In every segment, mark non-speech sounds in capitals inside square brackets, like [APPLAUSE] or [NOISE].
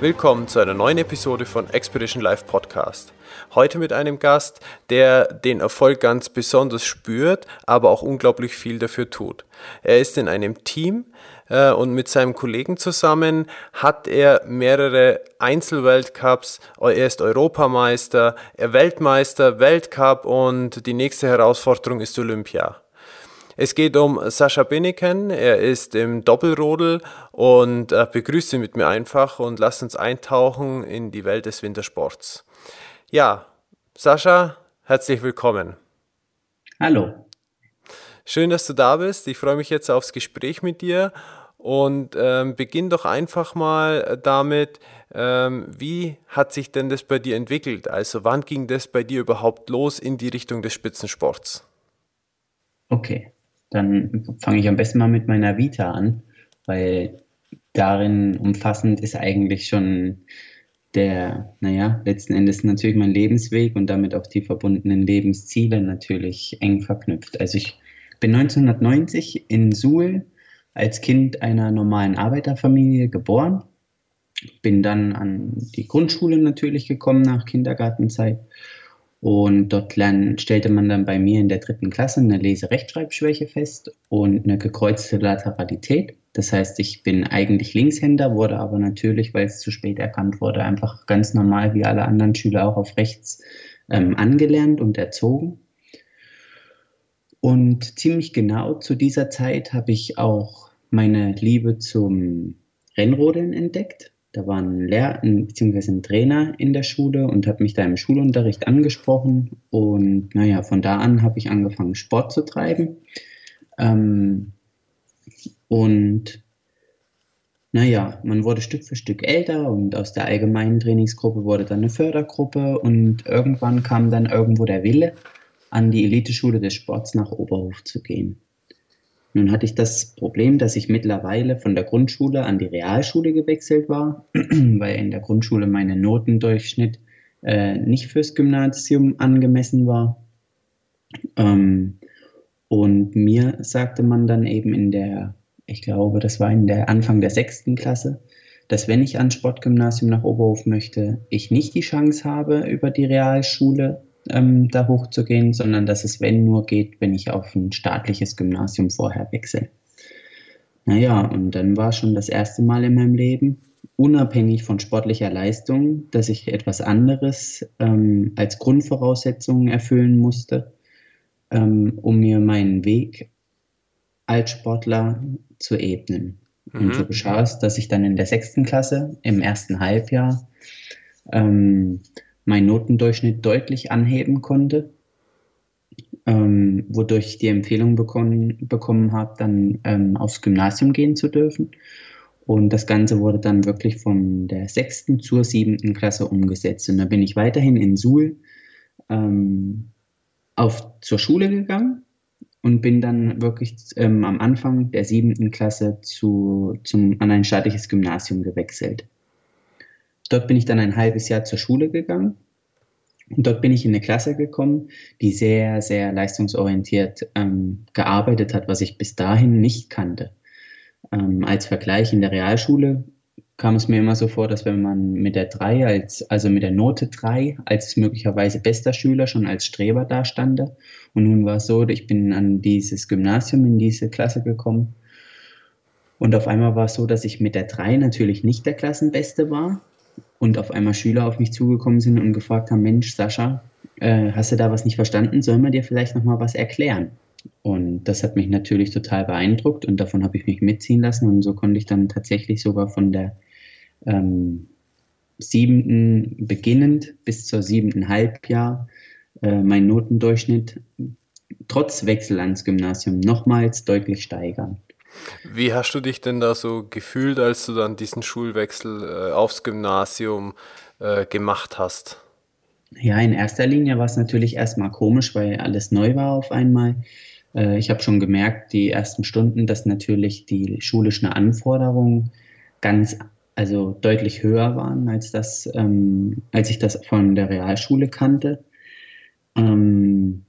Willkommen zu einer neuen Episode von Expedition Live Podcast. Heute mit einem Gast, der den Erfolg ganz besonders spürt, aber auch unglaublich viel dafür tut. Er ist in einem Team äh, und mit seinem Kollegen zusammen hat er mehrere Einzelweltcups. Er ist Europameister, er Weltmeister, Weltcup und die nächste Herausforderung ist Olympia. Es geht um Sascha Binneken. Er ist im Doppelrodel und äh, begrüße mit mir einfach und lasst uns eintauchen in die Welt des Wintersports. Ja, Sascha, herzlich willkommen. Hallo. Schön, dass du da bist. Ich freue mich jetzt aufs Gespräch mit dir und ähm, beginn doch einfach mal damit, ähm, wie hat sich denn das bei dir entwickelt? Also wann ging das bei dir überhaupt los in die Richtung des Spitzensports? Okay, dann fange ich am besten mal mit meiner Vita an, weil darin umfassend ist eigentlich schon der, naja, letzten Endes natürlich mein Lebensweg und damit auch die verbundenen Lebensziele natürlich eng verknüpft. Also ich bin 1990 in Suhl als Kind einer normalen Arbeiterfamilie geboren, bin dann an die Grundschule natürlich gekommen nach Kindergartenzeit und dort lernen, stellte man dann bei mir in der dritten Klasse eine Lese-Rechtschreibschwäche fest und eine gekreuzte Lateralität. Das heißt, ich bin eigentlich Linkshänder, wurde aber natürlich, weil es zu spät erkannt wurde, einfach ganz normal wie alle anderen Schüler auch auf rechts ähm, angelernt und erzogen. Und ziemlich genau zu dieser Zeit habe ich auch meine Liebe zum Rennrodeln entdeckt. Da war ein Lehr- bzw. ein Trainer in der Schule und hat mich da im Schulunterricht angesprochen. Und naja, von da an habe ich angefangen, Sport zu treiben. Ähm, und naja, man wurde Stück für Stück älter und aus der allgemeinen Trainingsgruppe wurde dann eine Fördergruppe und irgendwann kam dann irgendwo der Wille, an die Eliteschule des Sports nach Oberhof zu gehen. Nun hatte ich das Problem, dass ich mittlerweile von der Grundschule an die Realschule gewechselt war, [CLEARS THROAT] weil in der Grundschule mein Notendurchschnitt äh, nicht fürs Gymnasium angemessen war. Ähm, und mir sagte man dann eben in der, ich glaube, das war in der Anfang der sechsten Klasse, dass wenn ich ans Sportgymnasium nach Oberhof möchte, ich nicht die Chance habe, über die Realschule ähm, da hochzugehen, sondern dass es, wenn nur geht, wenn ich auf ein staatliches Gymnasium vorher wechsle. Naja, und dann war schon das erste Mal in meinem Leben, unabhängig von sportlicher Leistung, dass ich etwas anderes ähm, als Grundvoraussetzungen erfüllen musste, ähm, um mir meinen Weg als Sportler zu ebnen. Mhm. Und so geschah es, dass ich dann in der sechsten Klasse im ersten Halbjahr ähm, meinen Notendurchschnitt deutlich anheben konnte, ähm, wodurch ich die Empfehlung bekommen, bekommen habe, dann ähm, aufs Gymnasium gehen zu dürfen. Und das Ganze wurde dann wirklich von der sechsten zur siebten Klasse umgesetzt. Und da bin ich weiterhin in Suhl ähm, auf, zur Schule gegangen und bin dann wirklich ähm, am Anfang der siebten Klasse zu, zum, an ein staatliches Gymnasium gewechselt. Dort bin ich dann ein halbes Jahr zur Schule gegangen. Und dort bin ich in eine Klasse gekommen, die sehr, sehr leistungsorientiert ähm, gearbeitet hat, was ich bis dahin nicht kannte. Ähm, als Vergleich in der Realschule kam es mir immer so vor, dass wenn man mit der 3 als, also mit der Note 3 als möglicherweise bester Schüler schon als Streber dastande. Und nun war es so, ich bin an dieses Gymnasium, in diese Klasse gekommen. Und auf einmal war es so, dass ich mit der 3 natürlich nicht der Klassenbeste war, und auf einmal Schüler auf mich zugekommen sind und gefragt haben, Mensch, Sascha, äh, hast du da was nicht verstanden? Sollen wir dir vielleicht nochmal was erklären? Und das hat mich natürlich total beeindruckt und davon habe ich mich mitziehen lassen und so konnte ich dann tatsächlich sogar von der ähm, siebenten beginnend bis zur siebten Halbjahr äh, meinen Notendurchschnitt trotz Wechsel ans Gymnasium nochmals deutlich steigern. Wie hast du dich denn da so gefühlt, als du dann diesen Schulwechsel äh, aufs Gymnasium äh, gemacht hast? Ja, in erster Linie war es natürlich erstmal komisch, weil alles neu war auf einmal. Äh, ich habe schon gemerkt, die ersten Stunden, dass natürlich die schulischen Anforderungen ganz, also deutlich höher waren, als das, ähm, als ich das von der Realschule kannte. Ähm,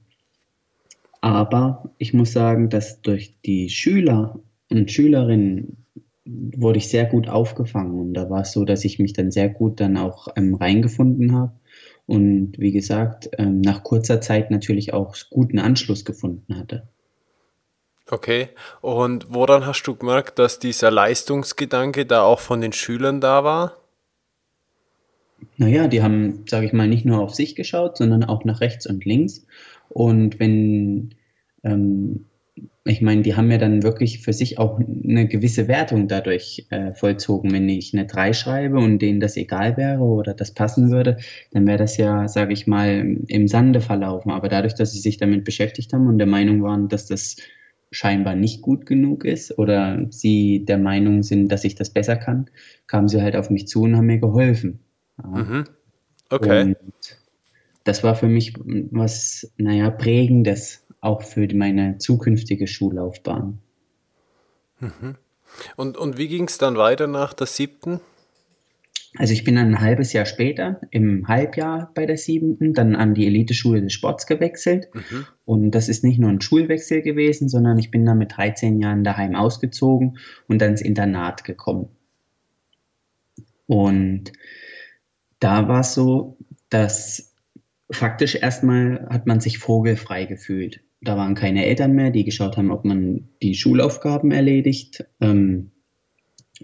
aber ich muss sagen, dass durch die Schüler und Schülerinnen wurde ich sehr gut aufgefangen. Und da war es so, dass ich mich dann sehr gut dann auch ähm, reingefunden habe. Und wie gesagt, ähm, nach kurzer Zeit natürlich auch guten Anschluss gefunden hatte. Okay, und woran hast du gemerkt, dass dieser Leistungsgedanke da auch von den Schülern da war? Naja, die haben, sage ich mal, nicht nur auf sich geschaut, sondern auch nach rechts und links. Und wenn ähm, ich meine, die haben ja dann wirklich für sich auch eine gewisse Wertung dadurch äh, vollzogen. Wenn ich eine 3 schreibe und denen das egal wäre oder das passen würde, dann wäre das ja, sage ich mal, im Sande verlaufen. Aber dadurch, dass sie sich damit beschäftigt haben und der Meinung waren, dass das scheinbar nicht gut genug ist oder sie der Meinung sind, dass ich das besser kann, kamen sie halt auf mich zu und haben mir geholfen. Mhm. Okay. Und das war für mich was, naja, prägendes auch für meine zukünftige Schullaufbahn. Mhm. Und, und wie ging es dann weiter nach der siebten? Also ich bin dann ein halbes Jahr später, im Halbjahr bei der siebten, dann an die Eliteschule des Sports gewechselt. Mhm. Und das ist nicht nur ein Schulwechsel gewesen, sondern ich bin dann mit 13 Jahren daheim ausgezogen und dann ins Internat gekommen. Und da war es so, dass faktisch erstmal hat man sich vogelfrei gefühlt da waren keine Eltern mehr, die geschaut haben, ob man die Schulaufgaben erledigt. Ähm,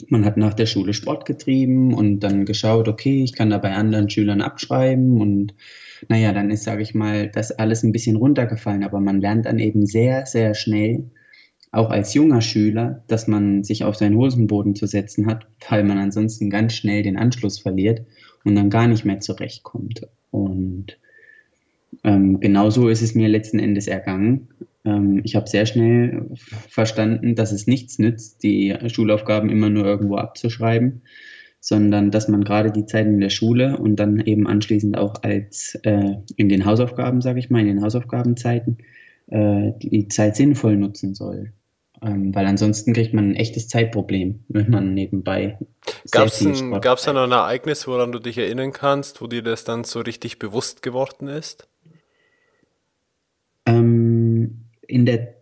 man hat nach der Schule Sport getrieben und dann geschaut, okay, ich kann da bei anderen Schülern abschreiben und naja, dann ist, sage ich mal, das alles ein bisschen runtergefallen, aber man lernt dann eben sehr, sehr schnell, auch als junger Schüler, dass man sich auf seinen Hosenboden zu setzen hat, weil man ansonsten ganz schnell den Anschluss verliert und dann gar nicht mehr zurechtkommt. Und ähm, genauso ist es mir letzten Endes ergangen. Ähm, ich habe sehr schnell verstanden, dass es nichts nützt, die Schulaufgaben immer nur irgendwo abzuschreiben, sondern dass man gerade die Zeit in der Schule und dann eben anschließend auch als äh, in den Hausaufgaben, sage ich mal, in den Hausaufgabenzeiten, äh, die Zeit sinnvoll nutzen soll. Ähm, weil ansonsten kriegt man ein echtes Zeitproblem, wenn man nebenbei. Gab es da noch ein Ereignis, woran du dich erinnern kannst, wo dir das dann so richtig bewusst geworden ist? Ähm, in der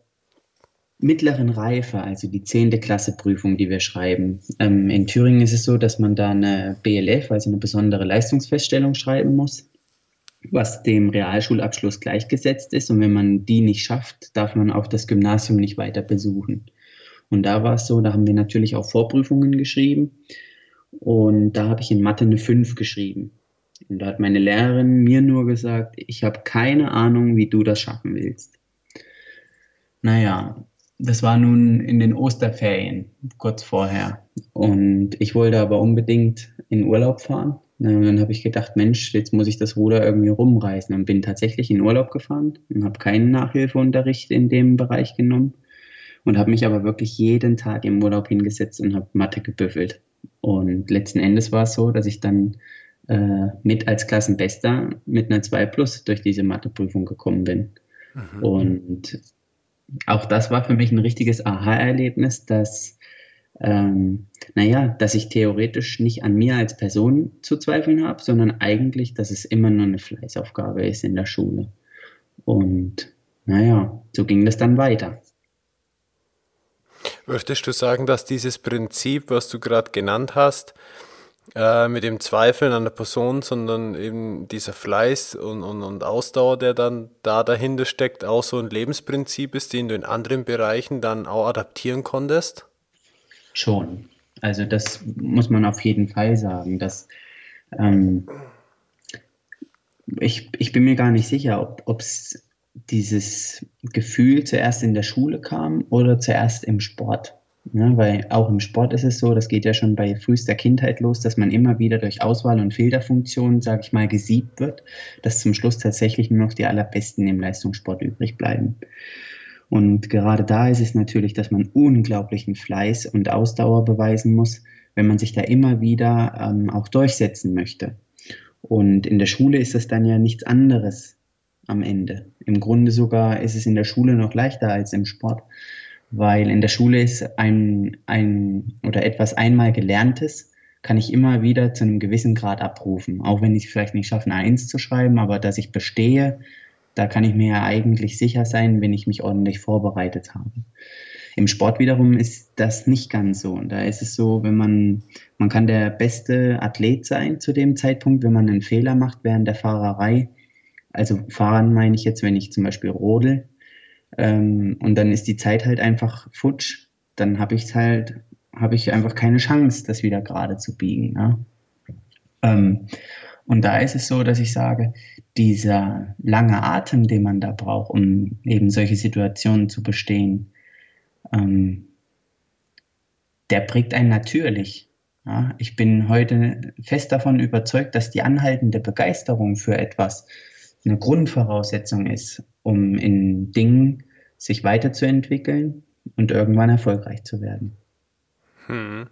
mittleren Reife, also die 10. Klasse Prüfung, die wir schreiben. Ähm, in Thüringen ist es so, dass man da eine BLF, also eine besondere Leistungsfeststellung schreiben muss, was dem Realschulabschluss gleichgesetzt ist. Und wenn man die nicht schafft, darf man auch das Gymnasium nicht weiter besuchen. Und da war es so, da haben wir natürlich auch Vorprüfungen geschrieben. Und da habe ich in Mathe eine 5 geschrieben. Und da hat meine Lehrerin mir nur gesagt, ich habe keine Ahnung, wie du das schaffen willst. Naja, das war nun in den Osterferien, kurz vorher. Und ich wollte aber unbedingt in Urlaub fahren. Und dann habe ich gedacht, Mensch, jetzt muss ich das Ruder irgendwie rumreißen. Und bin tatsächlich in Urlaub gefahren und habe keinen Nachhilfeunterricht in dem Bereich genommen. Und habe mich aber wirklich jeden Tag im Urlaub hingesetzt und habe Mathe gebüffelt. Und letzten Endes war es so, dass ich dann äh, mit als Klassenbester mit einer 2 Plus durch diese Matheprüfung gekommen bin. Mhm. Und auch das war für mich ein richtiges Aha-Erlebnis, dass, ähm, naja, dass ich theoretisch nicht an mir als Person zu zweifeln habe, sondern eigentlich, dass es immer nur eine Fleißaufgabe ist in der Schule. Und naja, so ging das dann weiter. Würdest du sagen, dass dieses Prinzip, was du gerade genannt hast, äh, mit dem Zweifeln an der Person, sondern eben dieser Fleiß und, und, und Ausdauer, der dann da dahinter steckt, auch so ein Lebensprinzip ist, den du in anderen Bereichen dann auch adaptieren konntest? Schon. Also das muss man auf jeden Fall sagen, dass ähm, ich, ich bin mir gar nicht sicher, ob es dieses Gefühl zuerst in der Schule kam oder zuerst im Sport. Ne, weil auch im Sport ist es so, das geht ja schon bei frühester Kindheit los, dass man immer wieder durch Auswahl und Filterfunktionen, sage ich mal, gesiebt wird, dass zum Schluss tatsächlich nur noch die allerbesten im Leistungssport übrig bleiben. Und gerade da ist es natürlich, dass man unglaublichen Fleiß und Ausdauer beweisen muss, wenn man sich da immer wieder ähm, auch durchsetzen möchte. Und in der Schule ist das dann ja nichts anderes am Ende. Im Grunde sogar ist es in der Schule noch leichter als im Sport, weil in der Schule ist ein, ein oder etwas einmal Gelerntes, kann ich immer wieder zu einem gewissen Grad abrufen. Auch wenn ich es vielleicht nicht schaffe, eine Eins zu schreiben, aber dass ich bestehe, da kann ich mir ja eigentlich sicher sein, wenn ich mich ordentlich vorbereitet habe. Im Sport wiederum ist das nicht ganz so. Und da ist es so, wenn man, man kann der beste Athlet sein zu dem Zeitpunkt, wenn man einen Fehler macht während der Fahrerei. Also fahren meine ich jetzt, wenn ich zum Beispiel rodel. Ähm, und dann ist die Zeit halt einfach futsch. Dann habe ich halt, habe ich einfach keine Chance, das wieder gerade zu biegen. Ja? Ähm, und da ist es so, dass ich sage, dieser lange Atem, den man da braucht, um eben solche Situationen zu bestehen, ähm, der prägt einen natürlich. Ja, ich bin heute fest davon überzeugt, dass die anhaltende Begeisterung für etwas eine Grundvoraussetzung ist, um in Dingen sich weiterzuentwickeln und irgendwann erfolgreich zu werden. Hm.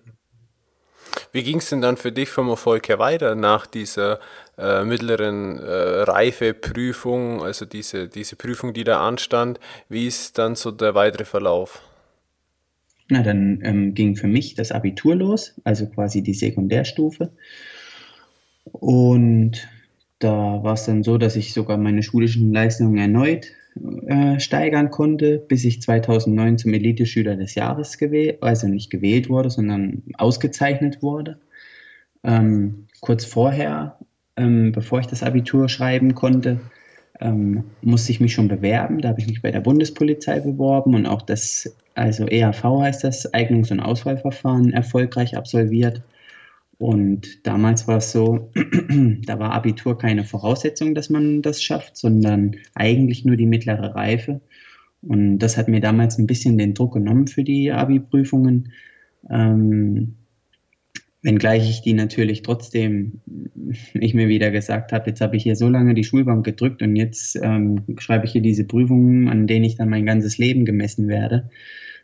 Wie ging es denn dann für dich vom Erfolg her weiter nach dieser äh, mittleren äh, Reifeprüfung, also diese, diese Prüfung, die da anstand? Wie ist dann so der weitere Verlauf? Na, dann ähm, ging für mich das Abitur los, also quasi die Sekundärstufe. Und da war es dann so, dass ich sogar meine schulischen Leistungen erneut äh, steigern konnte, bis ich 2009 zum Elite-Schüler des Jahres gewählt, also nicht gewählt wurde, sondern ausgezeichnet wurde. Ähm, kurz vorher, ähm, bevor ich das Abitur schreiben konnte, ähm, musste ich mich schon bewerben. Da habe ich mich bei der Bundespolizei beworben und auch das, also EAV heißt das, Eignungs- und Auswahlverfahren erfolgreich absolviert. Und damals war es so, [CLEARS THROAT] da war Abitur keine Voraussetzung, dass man das schafft, sondern eigentlich nur die mittlere Reife. Und das hat mir damals ein bisschen den Druck genommen für die Abi-Prüfungen. Ähm, wenngleich ich die natürlich trotzdem, [LAUGHS] ich mir wieder gesagt habe, jetzt habe ich hier so lange die Schulbank gedrückt und jetzt ähm, schreibe ich hier diese Prüfungen, an denen ich dann mein ganzes Leben gemessen werde.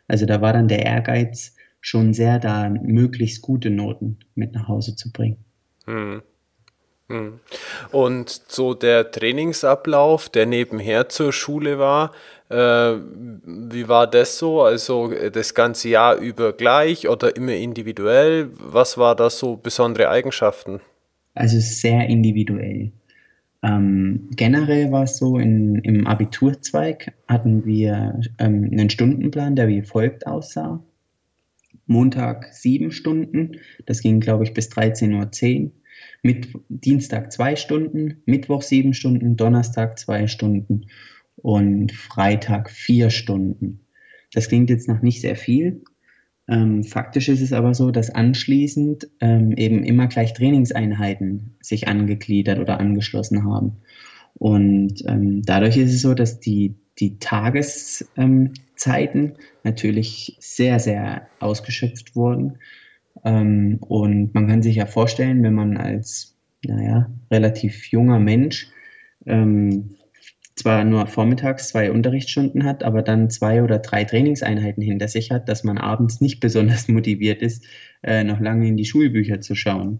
Also da war dann der Ehrgeiz, schon sehr da, möglichst gute Noten mit nach Hause zu bringen. Hm. hm. Und so der Trainingsablauf, der nebenher zur Schule war, äh, wie war das so? Also das ganze Jahr über gleich oder immer individuell? Was war da so besondere Eigenschaften? Also sehr individuell. Ähm, generell war es so, in, im Abiturzweig hatten wir ähm, einen Stundenplan, der wie folgt aussah. Montag sieben Stunden, das ging, glaube ich, bis 13.10 Uhr. Mit Dienstag zwei Stunden, Mittwoch sieben Stunden, Donnerstag zwei Stunden und Freitag vier Stunden. Das klingt jetzt noch nicht sehr viel. Ähm, faktisch ist es aber so, dass anschließend ähm, eben immer gleich Trainingseinheiten sich angegliedert oder angeschlossen haben. Und ähm, dadurch ist es so, dass die, die Tageszeiten natürlich sehr, sehr ausgeschöpft wurden. Ähm, und man kann sich ja vorstellen, wenn man als, naja, relativ junger Mensch ähm, zwar nur vormittags zwei Unterrichtsstunden hat, aber dann zwei oder drei Trainingseinheiten hinter sich hat, dass man abends nicht besonders motiviert ist, äh, noch lange in die Schulbücher zu schauen.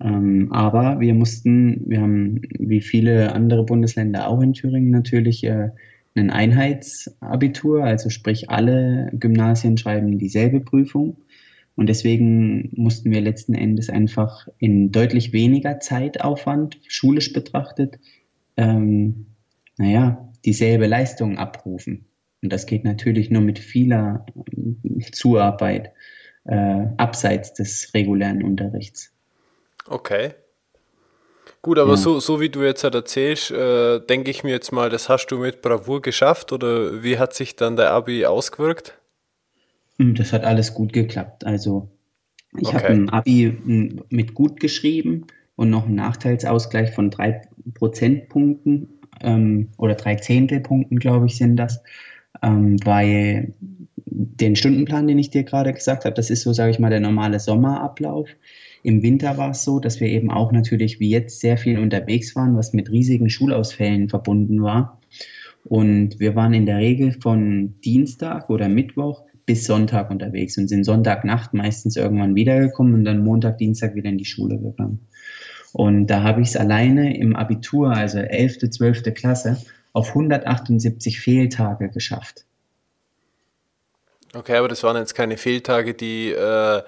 Ähm, aber wir mussten, wir haben wie viele andere Bundesländer auch in Thüringen natürlich äh, ein Einheitsabitur, also sprich alle Gymnasien schreiben dieselbe Prüfung. Und deswegen mussten wir letzten Endes einfach in deutlich weniger Zeitaufwand, schulisch betrachtet, ähm, naja, dieselbe Leistung abrufen. Und das geht natürlich nur mit vieler Zuarbeit äh, abseits des regulären Unterrichts. Okay. Gut, aber ja. so, so wie du jetzt halt erzählst, äh, denke ich mir jetzt mal, das hast du mit Bravour geschafft oder wie hat sich dann der Abi ausgewirkt? Hm, das hat alles gut geklappt. Also ich okay. habe ein Abi hm, mit gut geschrieben und noch einen Nachteilsausgleich von drei Prozentpunkten ähm, oder drei Zehntelpunkten, glaube ich, sind das, ähm, weil den Stundenplan, den ich dir gerade gesagt habe, das ist so, sage ich mal, der normale Sommerablauf. Im Winter war es so, dass wir eben auch natürlich wie jetzt sehr viel unterwegs waren, was mit riesigen Schulausfällen verbunden war. Und wir waren in der Regel von Dienstag oder Mittwoch bis Sonntag unterwegs und sind Sonntagnacht meistens irgendwann wiedergekommen und dann Montag, Dienstag wieder in die Schule gegangen. Und da habe ich es alleine im Abitur, also 11., 12. Klasse, auf 178 Fehltage geschafft. Okay, aber das waren jetzt keine Fehltage, die äh,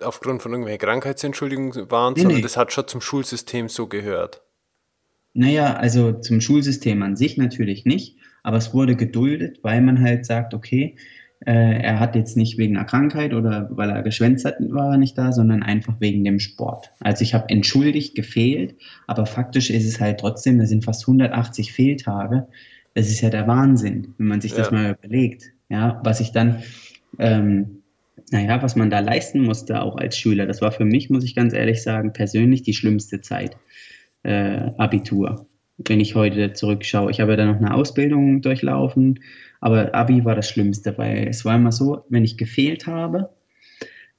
aufgrund von irgendwelchen Krankheitsentschuldigungen waren, nee, sondern nee. das hat schon zum Schulsystem so gehört. Naja, also zum Schulsystem an sich natürlich nicht, aber es wurde geduldet, weil man halt sagt, okay, äh, er hat jetzt nicht wegen einer Krankheit oder weil er geschwänzt hat, war er nicht da, sondern einfach wegen dem Sport. Also ich habe entschuldigt gefehlt, aber faktisch ist es halt trotzdem, da sind fast 180 Fehltage. Das ist ja der Wahnsinn, wenn man sich ja. das mal überlegt. Ja, was ich dann, ähm, naja, was man da leisten musste, auch als Schüler. Das war für mich, muss ich ganz ehrlich sagen, persönlich die schlimmste Zeit. Äh, Abitur. Wenn ich heute zurückschaue. Ich habe ja dann noch eine Ausbildung durchlaufen, aber Abi war das Schlimmste, weil es war immer so, wenn ich gefehlt habe,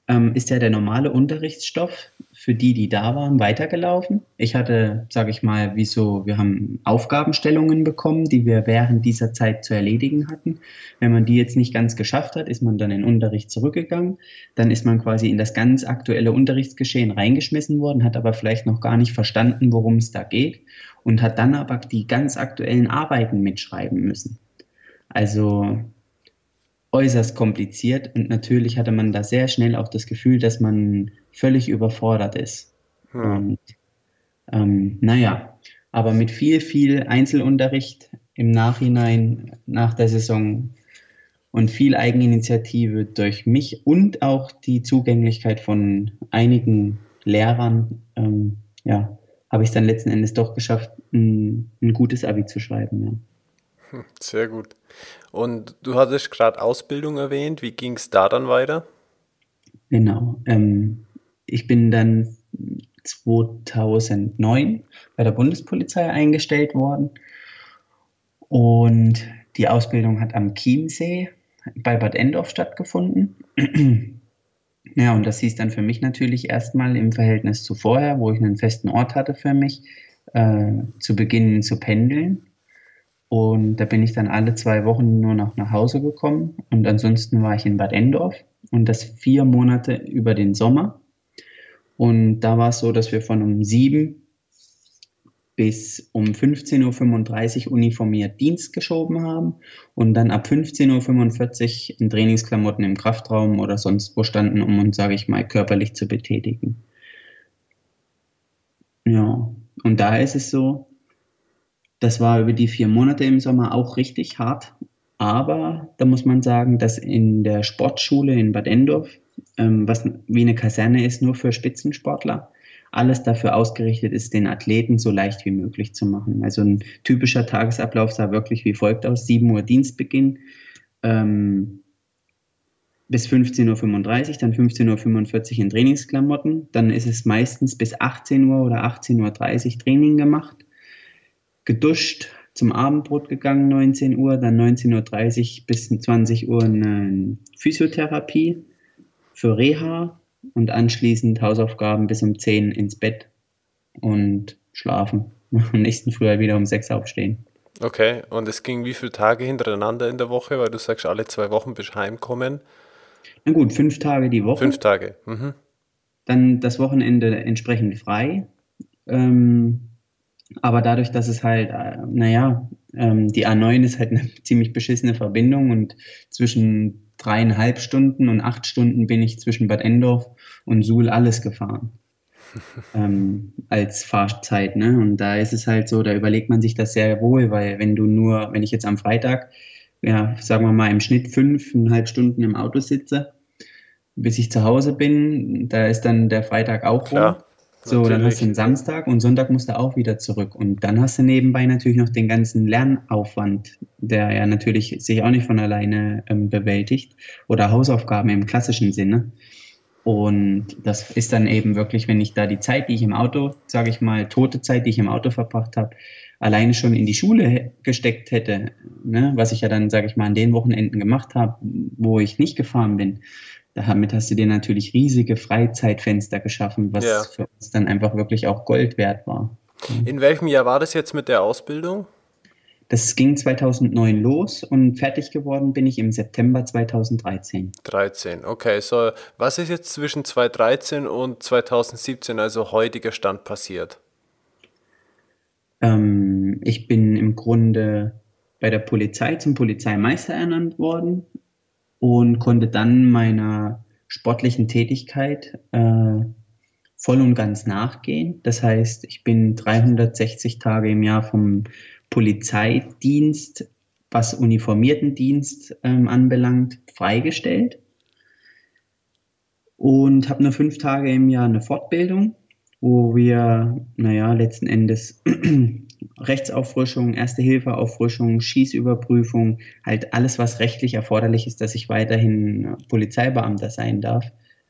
ähm, ist ja der normale Unterrichtsstoff für die, die da waren, weitergelaufen. Ich hatte, sage ich mal, wie so, wir haben Aufgabenstellungen bekommen, die wir während dieser Zeit zu erledigen hatten. Wenn man die jetzt nicht ganz geschafft hat, ist man dann in Unterricht zurückgegangen. Dann ist man quasi in das ganz aktuelle Unterrichtsgeschehen reingeschmissen worden, hat aber vielleicht noch gar nicht verstanden, worum es da geht und hat dann aber die ganz aktuellen Arbeiten mitschreiben müssen. Also äußerst kompliziert und natürlich hatte man da sehr schnell auch das Gefühl, dass man völlig überfordert ist. Hm. Und ähm, naja, aber mit viel, viel Einzelunterricht im Nachhinein, nach der Saison und viel Eigeninitiative durch mich und auch die Zugänglichkeit von einigen Lehrern, ähm, ja, habe ich es dann letzten Endes doch geschafft, ein, ein gutes Abi zu schreiben. Ja. Hm, sehr gut. Und du hattest gerade Ausbildung erwähnt. Wie ging es da dann weiter? Genau. Ähm, ich bin dann 2009 bei der Bundespolizei eingestellt worden. Und die Ausbildung hat am Chiemsee bei Bad Endorf stattgefunden. [CLEARS THROAT] ja, und das hieß dann für mich natürlich erstmal im Verhältnis zu vorher, wo ich einen festen Ort hatte für mich, äh, zu beginnen zu pendeln. Und da bin ich dann alle zwei Wochen nur noch nach Hause gekommen. Und ansonsten war ich in Bad Endorf und das vier Monate über den Sommer. Und da war es so, dass wir von um sieben bis um 15.35 Uhr uniformiert Dienst geschoben haben und dann ab 15.45 Uhr in Trainingsklamotten im Kraftraum oder sonst wo standen, um uns, sage ich mal, körperlich zu betätigen. Ja, und da ist es so, das war über die vier Monate im Sommer auch richtig hart. Aber da muss man sagen, dass in der Sportschule in Bad Endorf, ähm, was wie eine Kaserne ist, nur für Spitzensportler, alles dafür ausgerichtet ist, den Athleten so leicht wie möglich zu machen. Also ein typischer Tagesablauf sah wirklich wie folgt aus. 7 Uhr Dienstbeginn ähm, bis 15.35 Uhr, dann 15.45 Uhr in Trainingsklamotten. Dann ist es meistens bis 18 Uhr oder 18.30 Uhr Training gemacht geduscht, zum Abendbrot gegangen, 19 Uhr, dann 19.30 Uhr bis 20 Uhr eine Physiotherapie für Reha und anschließend Hausaufgaben bis um 10 ins Bett und schlafen. [LAUGHS] Am nächsten Früh halt wieder um 6 aufstehen. Okay, und es ging wie viele Tage hintereinander in der Woche, weil du sagst, alle zwei Wochen bist heimkommen? Na gut, fünf Tage die Woche. Fünf Tage. Mhm. Dann das Wochenende entsprechend frei. Ähm, aber dadurch, dass es halt, äh, naja, ähm, die A9 ist halt eine [LAUGHS] ziemlich beschissene Verbindung und zwischen dreieinhalb Stunden und acht Stunden bin ich zwischen Bad Endorf und Suhl alles gefahren. [LAUGHS] ähm, als Fahrzeit, ne? Und da ist es halt so, da überlegt man sich das sehr wohl, weil wenn du nur, wenn ich jetzt am Freitag, ja, sagen wir mal im Schnitt fünfeinhalb Stunden im Auto sitze, bis ich zu Hause bin, da ist dann der Freitag auch Klar. rum. So, natürlich. dann hast du einen Samstag und Sonntag musst du auch wieder zurück. Und dann hast du nebenbei natürlich noch den ganzen Lernaufwand, der ja natürlich sich auch nicht von alleine ähm, bewältigt. Oder Hausaufgaben im klassischen Sinne. Und das ist dann eben wirklich, wenn ich da die Zeit, die ich im Auto, sage ich mal, tote Zeit, die ich im Auto verbracht habe, alleine schon in die Schule gesteckt hätte, ne, was ich ja dann, sage ich mal, an den Wochenenden gemacht habe, wo ich nicht gefahren bin, damit hast du dir natürlich riesige Freizeitfenster geschaffen, was ja. für uns dann einfach wirklich auch Gold wert war. In welchem Jahr war das jetzt mit der Ausbildung? Das ging 2009 los und fertig geworden bin ich im September 2013. 13, okay. So, was ist jetzt zwischen 2013 und 2017, also heutiger Stand, passiert? Ähm, ich bin im Grunde bei der Polizei zum Polizeimeister ernannt worden und konnte dann meiner sportlichen Tätigkeit äh, voll und ganz nachgehen. Das heißt, ich bin 360 Tage im Jahr vom Polizeidienst, was uniformierten Dienst ähm, anbelangt, freigestellt und habe nur fünf Tage im Jahr eine Fortbildung, wo wir, naja, letzten Endes Rechtsauffrischung, Erste-Hilfe-Auffrischung, Schießüberprüfung, halt alles, was rechtlich erforderlich ist, dass ich weiterhin Polizeibeamter sein darf,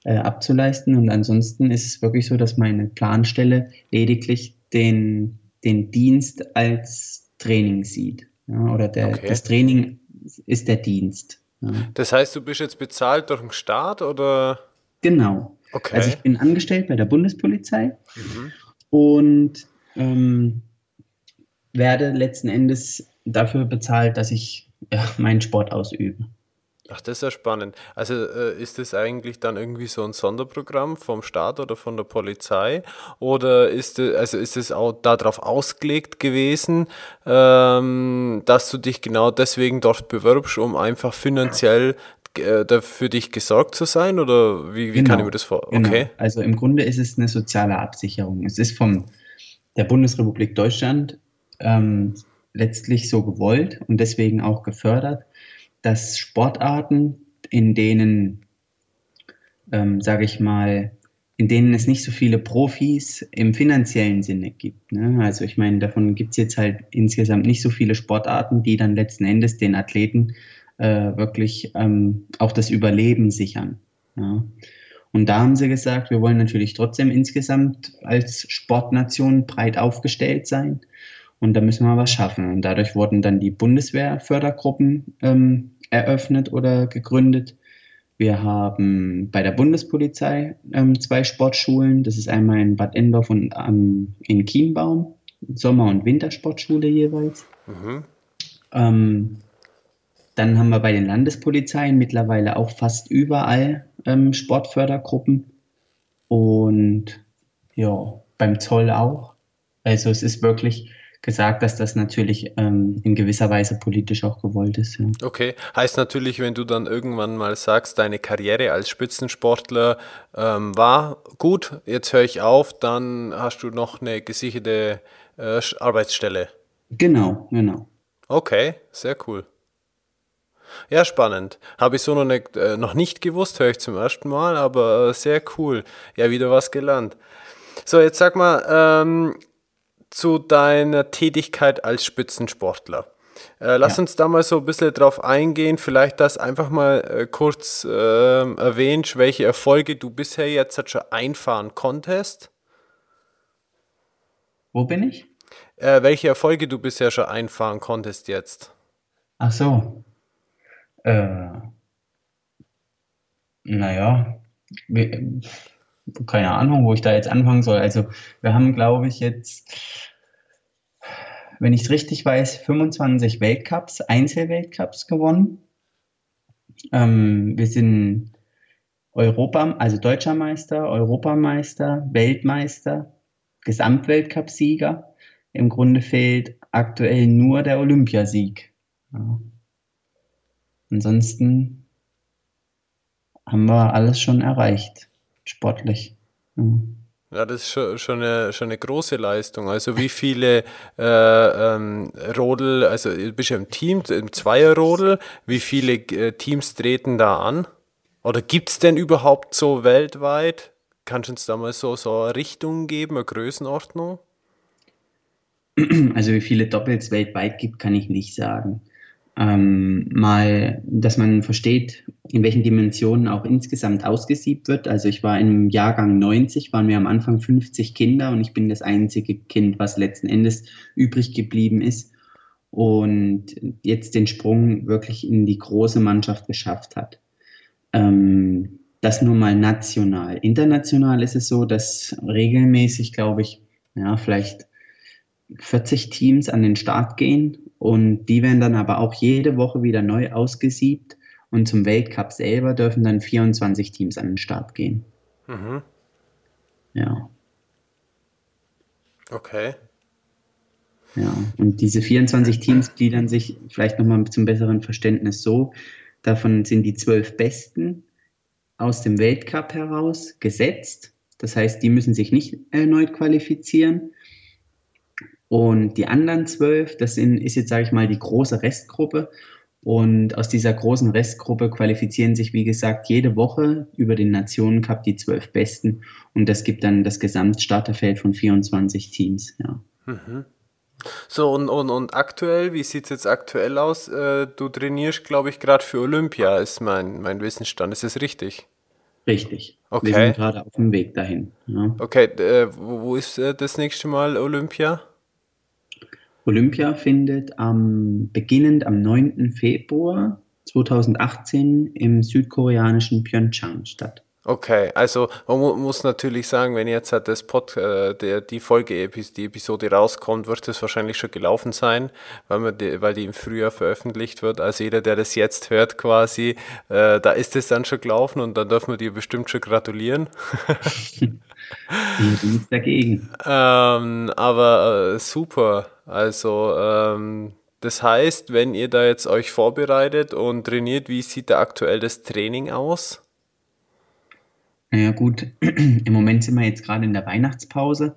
äh, abzuleisten. Und ansonsten ist es wirklich so, dass meine Planstelle lediglich den, den Dienst als Training sieht. Ja, oder der, okay. das Training ist der Dienst. Ja. Das heißt, du bist jetzt bezahlt durch den Staat oder? Genau. Okay. Also ich bin angestellt bei der Bundespolizei mhm. und ähm, werde letzten Endes dafür bezahlt, dass ich ja, meinen Sport ausübe. Ach, das ist ja spannend. Also äh, ist das eigentlich dann irgendwie so ein Sonderprogramm vom Staat oder von der Polizei? Oder ist es, also ist es auch darauf ausgelegt gewesen, ähm, dass du dich genau deswegen dort bewirbst, um einfach finanziell äh, für dich gesorgt zu sein? Oder wie, wie genau, kann ich mir das vorstellen? Genau. Okay. Also im Grunde ist es eine soziale Absicherung. Es ist von der Bundesrepublik Deutschland ähm, letztlich so gewollt und deswegen auch gefördert, dass Sportarten, in denen, ähm, sage ich mal, in denen es nicht so viele Profis im finanziellen Sinne gibt. Ne? Also ich meine, davon gibt es jetzt halt insgesamt nicht so viele Sportarten, die dann letzten Endes den Athleten äh, wirklich ähm, auch das Überleben sichern. Ja? Und da haben sie gesagt, wir wollen natürlich trotzdem insgesamt als Sportnation breit aufgestellt sein. Und da müssen wir was schaffen. Und dadurch wurden dann die Bundeswehrfördergruppen ähm, eröffnet oder gegründet. Wir haben bei der Bundespolizei ähm, zwei Sportschulen. Das ist einmal in Bad Endorf und ähm, in Chiembaum. Sommer- und Wintersportschule jeweils. Mhm. Ähm, dann haben wir bei den Landespolizeien mittlerweile auch fast überall ähm, Sportfördergruppen. Und ja, beim Zoll auch. Also es ist wirklich gesagt, dass das natürlich ähm, in gewisser Weise politisch auch gewollt ist. Ja. Okay, heißt natürlich, wenn du dann irgendwann mal sagst, deine Karriere als Spitzensportler ähm, war gut, jetzt höre ich auf, dann hast du noch eine gesicherte äh, Arbeitsstelle. Genau, genau. Okay, sehr cool. Ja, spannend. Habe ich so noch nicht, äh, noch nicht gewusst, höre ich zum ersten Mal, aber äh, sehr cool. Ja, wieder was gelernt. So, jetzt sag mal, ähm, zu deiner Tätigkeit als Spitzensportler. Äh, lass ja. uns da mal so ein bisschen drauf eingehen, vielleicht das einfach mal äh, kurz äh, erwähnt, welche Erfolge du bisher jetzt schon einfahren konntest. Wo bin ich? Äh, welche Erfolge du bisher schon einfahren konntest jetzt. Ach so. Äh, naja, keine Ahnung, wo ich da jetzt anfangen soll. Also wir haben, glaube ich, jetzt, wenn ich es richtig weiß, 25 Weltcups, Einzelweltcups gewonnen. Ähm, wir sind Europa, also Deutscher Meister, Europameister, Weltmeister, Gesamtweltcupsieger. Im Grunde fehlt aktuell nur der Olympiasieg. Ja. Ansonsten haben wir alles schon erreicht sportlich. Ja. Ja, das ist schon, schon, eine, schon eine große Leistung. Also wie viele äh, ähm, Rodel, also du bist ja im Team, im Zweierrodel, wie viele äh, Teams treten da an? Oder gibt es denn überhaupt so weltweit? Kannst du uns da mal so, so eine Richtung geben, eine Größenordnung? Also wie viele Doppels weltweit gibt, kann ich nicht sagen ähm, mal, dass man versteht, in welchen Dimensionen auch insgesamt ausgesiebt wird. Also ich war im Jahrgang 90, waren wir am Anfang 50 Kinder und ich bin das einzige Kind, was letzten Endes übrig geblieben ist und jetzt den Sprung wirklich in die große Mannschaft geschafft hat. Ähm, das nur mal national. International ist es so, dass regelmäßig, glaube ich, ja, vielleicht 40 Teams an den Start gehen und die werden dann aber auch jede Woche wieder neu ausgesiebt und zum Weltcup selber dürfen dann 24 Teams an den Start gehen. Mhm. Ja. Okay. Ja, und diese 24 Teams gliedern sich vielleicht nochmal zum besseren Verständnis so. Davon sind die zwölf Besten aus dem Weltcup heraus gesetzt. Das heißt, die müssen sich nicht erneut qualifizieren. Und die anderen zwölf, das sind, ist jetzt, sage ich mal, die große Restgruppe. Und aus dieser großen Restgruppe qualifizieren sich, wie gesagt, jede Woche über den Nationencup die zwölf Besten. Und das gibt dann das Gesamtstarterfeld von 24 Teams. Ja. Mhm. So, und, und, und aktuell, wie sieht es jetzt aktuell aus? Äh, du trainierst, glaube ich, gerade für Olympia, ist mein, mein Wissensstand. Ist das richtig? Richtig. Okay. Wir sind gerade auf dem Weg dahin. Ja. Okay, äh, wo, wo ist äh, das nächste Mal Olympia? Olympia findet am, beginnend am 9. Februar 2018 im südkoreanischen Pyeongchang statt. Okay, also man muss natürlich sagen, wenn jetzt halt das Pod, äh, der, die Folge, die Episode rauskommt, wird es wahrscheinlich schon gelaufen sein, weil, man die, weil die im Frühjahr veröffentlicht wird. Also jeder, der das jetzt hört quasi, äh, da ist es dann schon gelaufen und dann dürfen wir dir bestimmt schon gratulieren. Nichts dagegen. [LAUGHS] ähm, aber äh, super. Also ähm, das heißt, wenn ihr da jetzt euch vorbereitet und trainiert, wie sieht da aktuell das Training aus? Naja gut, [CLEARS THROAT] im Moment sind wir jetzt gerade in der Weihnachtspause,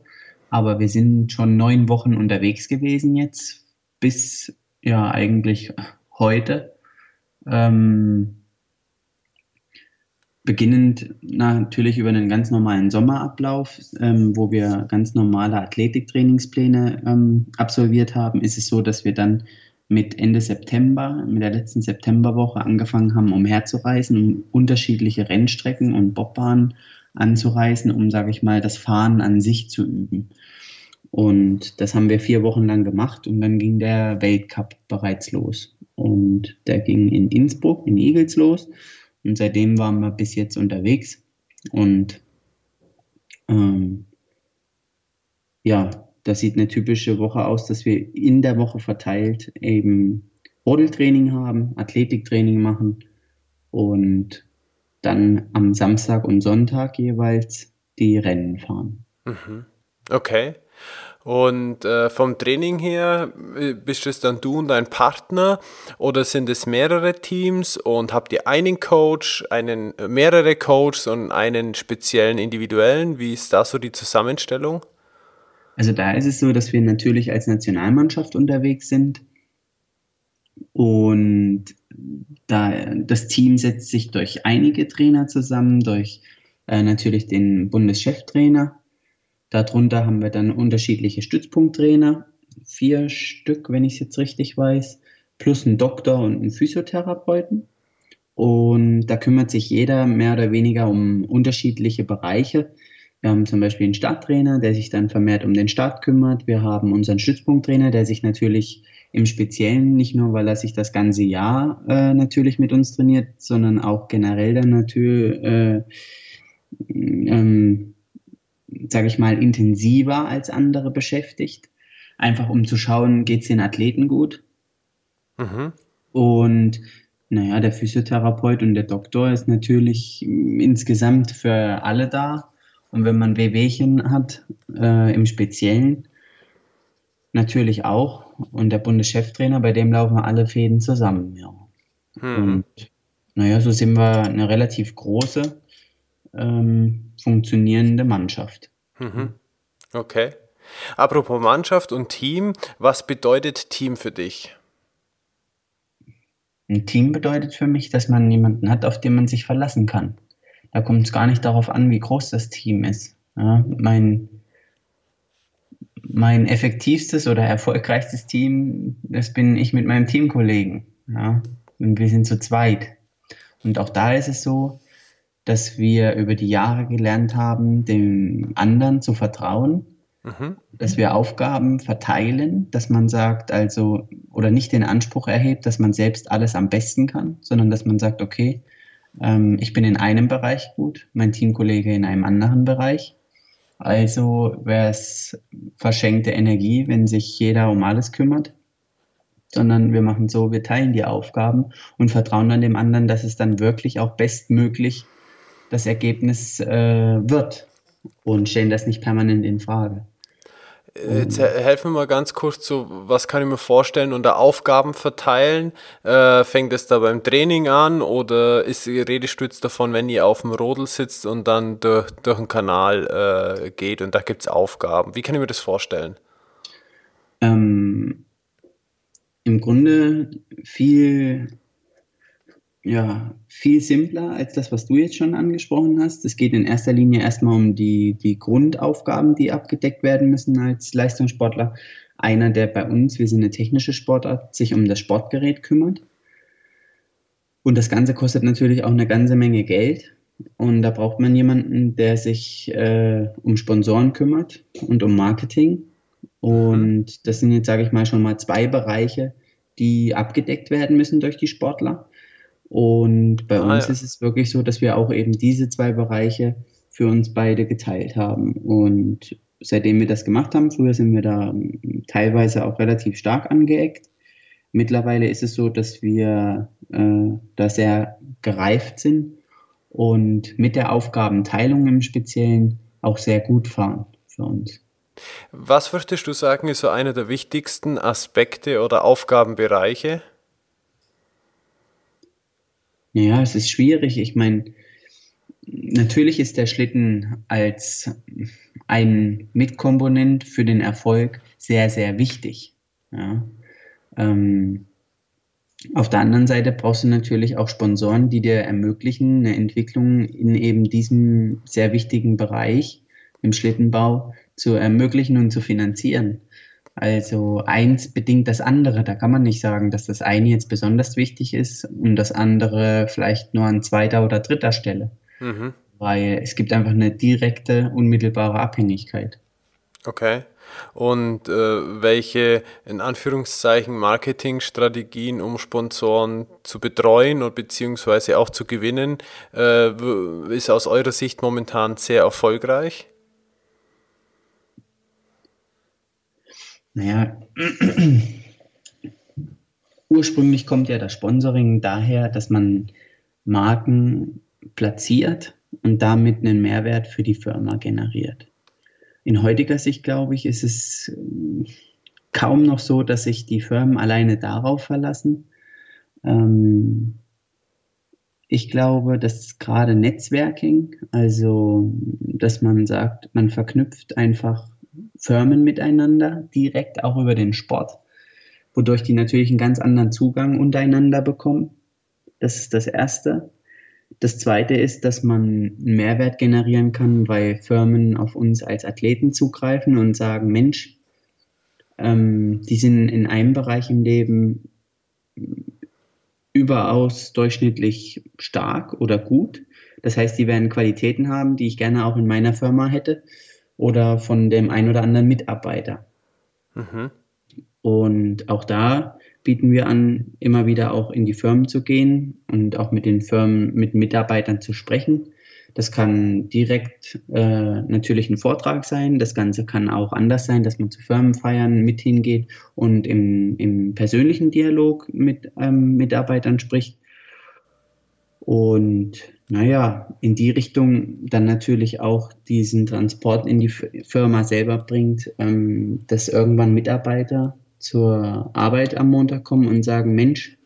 aber wir sind schon neun Wochen unterwegs gewesen jetzt, bis ja eigentlich heute. Ähm, beginnend natürlich über einen ganz normalen Sommerablauf, ähm, wo wir ganz normale Athletiktrainingspläne ähm, absolviert haben, ist es so, dass wir dann mit Ende September, mit der letzten Septemberwoche angefangen haben, umherzureisen, um unterschiedliche Rennstrecken und Bobbahnen anzureisen, um, sage ich mal, das Fahren an sich zu üben. Und das haben wir vier Wochen lang gemacht und dann ging der Weltcup bereits los. Und der ging in Innsbruck, in Igels los. Und seitdem waren wir bis jetzt unterwegs. Und ähm, ja, das sieht eine typische Woche aus, dass wir in der Woche verteilt eben Rodeltraining haben, Athletiktraining machen und dann am Samstag und Sonntag jeweils die Rennen fahren. Mhm. Okay. Und äh, vom Training her, äh, bist es dann du und dein Partner oder sind es mehrere Teams und habt ihr einen Coach, einen, äh, mehrere Coaches und einen speziellen individuellen? Wie ist da so die Zusammenstellung? Also da ist es so, dass wir natürlich als Nationalmannschaft unterwegs sind. Und da, das Team setzt sich durch einige Trainer zusammen, durch äh, natürlich den Bundescheftrainer. Darunter haben wir dann unterschiedliche Stützpunkttrainer, vier Stück, wenn ich es jetzt richtig weiß, plus einen Doktor und einen Physiotherapeuten. Und da kümmert sich jeder mehr oder weniger um unterschiedliche Bereiche. Wir haben zum Beispiel einen Starttrainer, der sich dann vermehrt um den Start kümmert. Wir haben unseren Stützpunkttrainer, der sich natürlich im Speziellen, nicht nur weil er sich das ganze Jahr äh, natürlich mit uns trainiert, sondern auch generell dann natürlich, äh, ähm, sage ich mal, intensiver als andere beschäftigt. Einfach um zu schauen, geht es den Athleten gut. Mhm. Und naja, der Physiotherapeut und der Doktor ist natürlich insgesamt für alle da und wenn man Wehwehchen hat, äh, im Speziellen, natürlich auch. Und der Bundescheftrainer, bei dem laufen alle Fäden zusammen, ja. Hm. Und naja, so sind wir eine relativ große, ähm, funktionierende Mannschaft. Mhm. Okay. Apropos Mannschaft und Team, was bedeutet Team für dich? Ein Team bedeutet für mich, dass man jemanden hat, auf den man sich verlassen kann. Da kommt es gar nicht darauf an, wie groß das Team ist. Ja, mein, mein effektivstes oder erfolgreichstes Team, das bin ich mit meinem Teamkollegen. Ja, und wir sind zu zweit. Und auch da ist es so, dass wir über die Jahre gelernt haben, dem anderen zu vertrauen, mhm. dass wir Aufgaben verteilen, dass man sagt, also, oder nicht den Anspruch erhebt, dass man selbst alles am besten kann, sondern dass man sagt, okay, ähm, ich bin in einem Bereich gut, mein Teamkollege in einem anderen Bereich. Also wäre es verschenkte Energie, wenn sich jeder um alles kümmert, sondern wir machen so, wir teilen die Aufgaben und vertrauen dann dem anderen, dass es dann wirklich auch bestmöglich das Ergebnis äh, wird und stellen das nicht permanent in Frage. Jetzt helfen wir mal ganz kurz zu, was kann ich mir vorstellen unter Aufgaben verteilen? Äh, fängt es da beim Training an oder ist redest du jetzt davon, wenn ihr auf dem Rodel sitzt und dann durch, durch einen Kanal äh, geht und da gibt es Aufgaben? Wie kann ich mir das vorstellen? Ähm, Im Grunde viel ja, viel simpler als das, was du jetzt schon angesprochen hast. Es geht in erster Linie erstmal um die, die Grundaufgaben, die abgedeckt werden müssen als Leistungssportler. Einer, der bei uns, wir sind eine technische Sportart, sich um das Sportgerät kümmert. Und das Ganze kostet natürlich auch eine ganze Menge Geld. Und da braucht man jemanden, der sich äh, um Sponsoren kümmert und um Marketing. Und das sind jetzt, sage ich mal, schon mal zwei Bereiche, die abgedeckt werden müssen durch die Sportler. Und bei ah, uns ja. ist es wirklich so, dass wir auch eben diese zwei Bereiche für uns beide geteilt haben. Und seitdem wir das gemacht haben, früher sind wir da ähm, teilweise auch relativ stark angeeckt. Mittlerweile ist es so, dass wir äh, da sehr gereift sind und mit der Aufgabenteilung im Speziellen auch sehr gut fahren für uns. Was würdest du sagen, ist so einer der wichtigsten Aspekte oder Aufgabenbereiche? Ja, es ist schwierig. Ich meine, natürlich ist der Schlitten als ein Mitkomponent für den Erfolg sehr, sehr wichtig. Ja. Ähm, auf der anderen Seite brauchst du natürlich auch Sponsoren, die dir ermöglichen, eine Entwicklung in eben diesem sehr wichtigen Bereich im Schlittenbau zu ermöglichen und zu finanzieren. Also eins bedingt das andere. Da kann man nicht sagen, dass das eine jetzt besonders wichtig ist und das andere vielleicht nur an zweiter oder dritter Stelle. Mhm. Weil es gibt einfach eine direkte, unmittelbare Abhängigkeit. Okay. Und äh, welche in Anführungszeichen Marketingstrategien, um Sponsoren zu betreuen und beziehungsweise auch zu gewinnen, äh, ist aus eurer Sicht momentan sehr erfolgreich? Naja, [CLEARS THROAT] ursprünglich kommt ja das Sponsoring daher, dass man Marken platziert und damit einen Mehrwert für die Firma generiert. In heutiger Sicht, glaube ich, ist es äh, kaum noch so, dass sich die Firmen alleine darauf verlassen. Ähm, ich glaube, dass gerade Netzwerking, also dass man sagt, man verknüpft einfach Firmen miteinander, direkt auch über den Sport, wodurch die natürlich einen ganz anderen Zugang untereinander bekommen. Das ist das Erste. Das Zweite ist, dass man einen Mehrwert generieren kann, weil Firmen auf uns als Athleten zugreifen und sagen, Mensch, ähm, die sind in einem Bereich im Leben überaus durchschnittlich stark oder gut. Das heißt, die werden Qualitäten haben, die ich gerne auch in meiner Firma hätte oder von dem einen oder anderen Mitarbeiter. Mhm. Und auch da bieten wir an, immer wieder auch in die Firmen zu gehen und auch mit den Firmen, mit Mitarbeitern zu sprechen. Das kann direkt äh, natürlich ein Vortrag sein. Das Ganze kann auch anders sein, dass man zu Firmenfeiern mit hingeht und im, im persönlichen Dialog mit ähm, Mitarbeitern spricht. Und naja, in die Richtung dann natürlich auch diesen Transport in die Firma selber bringt, ähm, dass irgendwann Mitarbeiter zur Arbeit am Montag kommen und sagen, Mensch,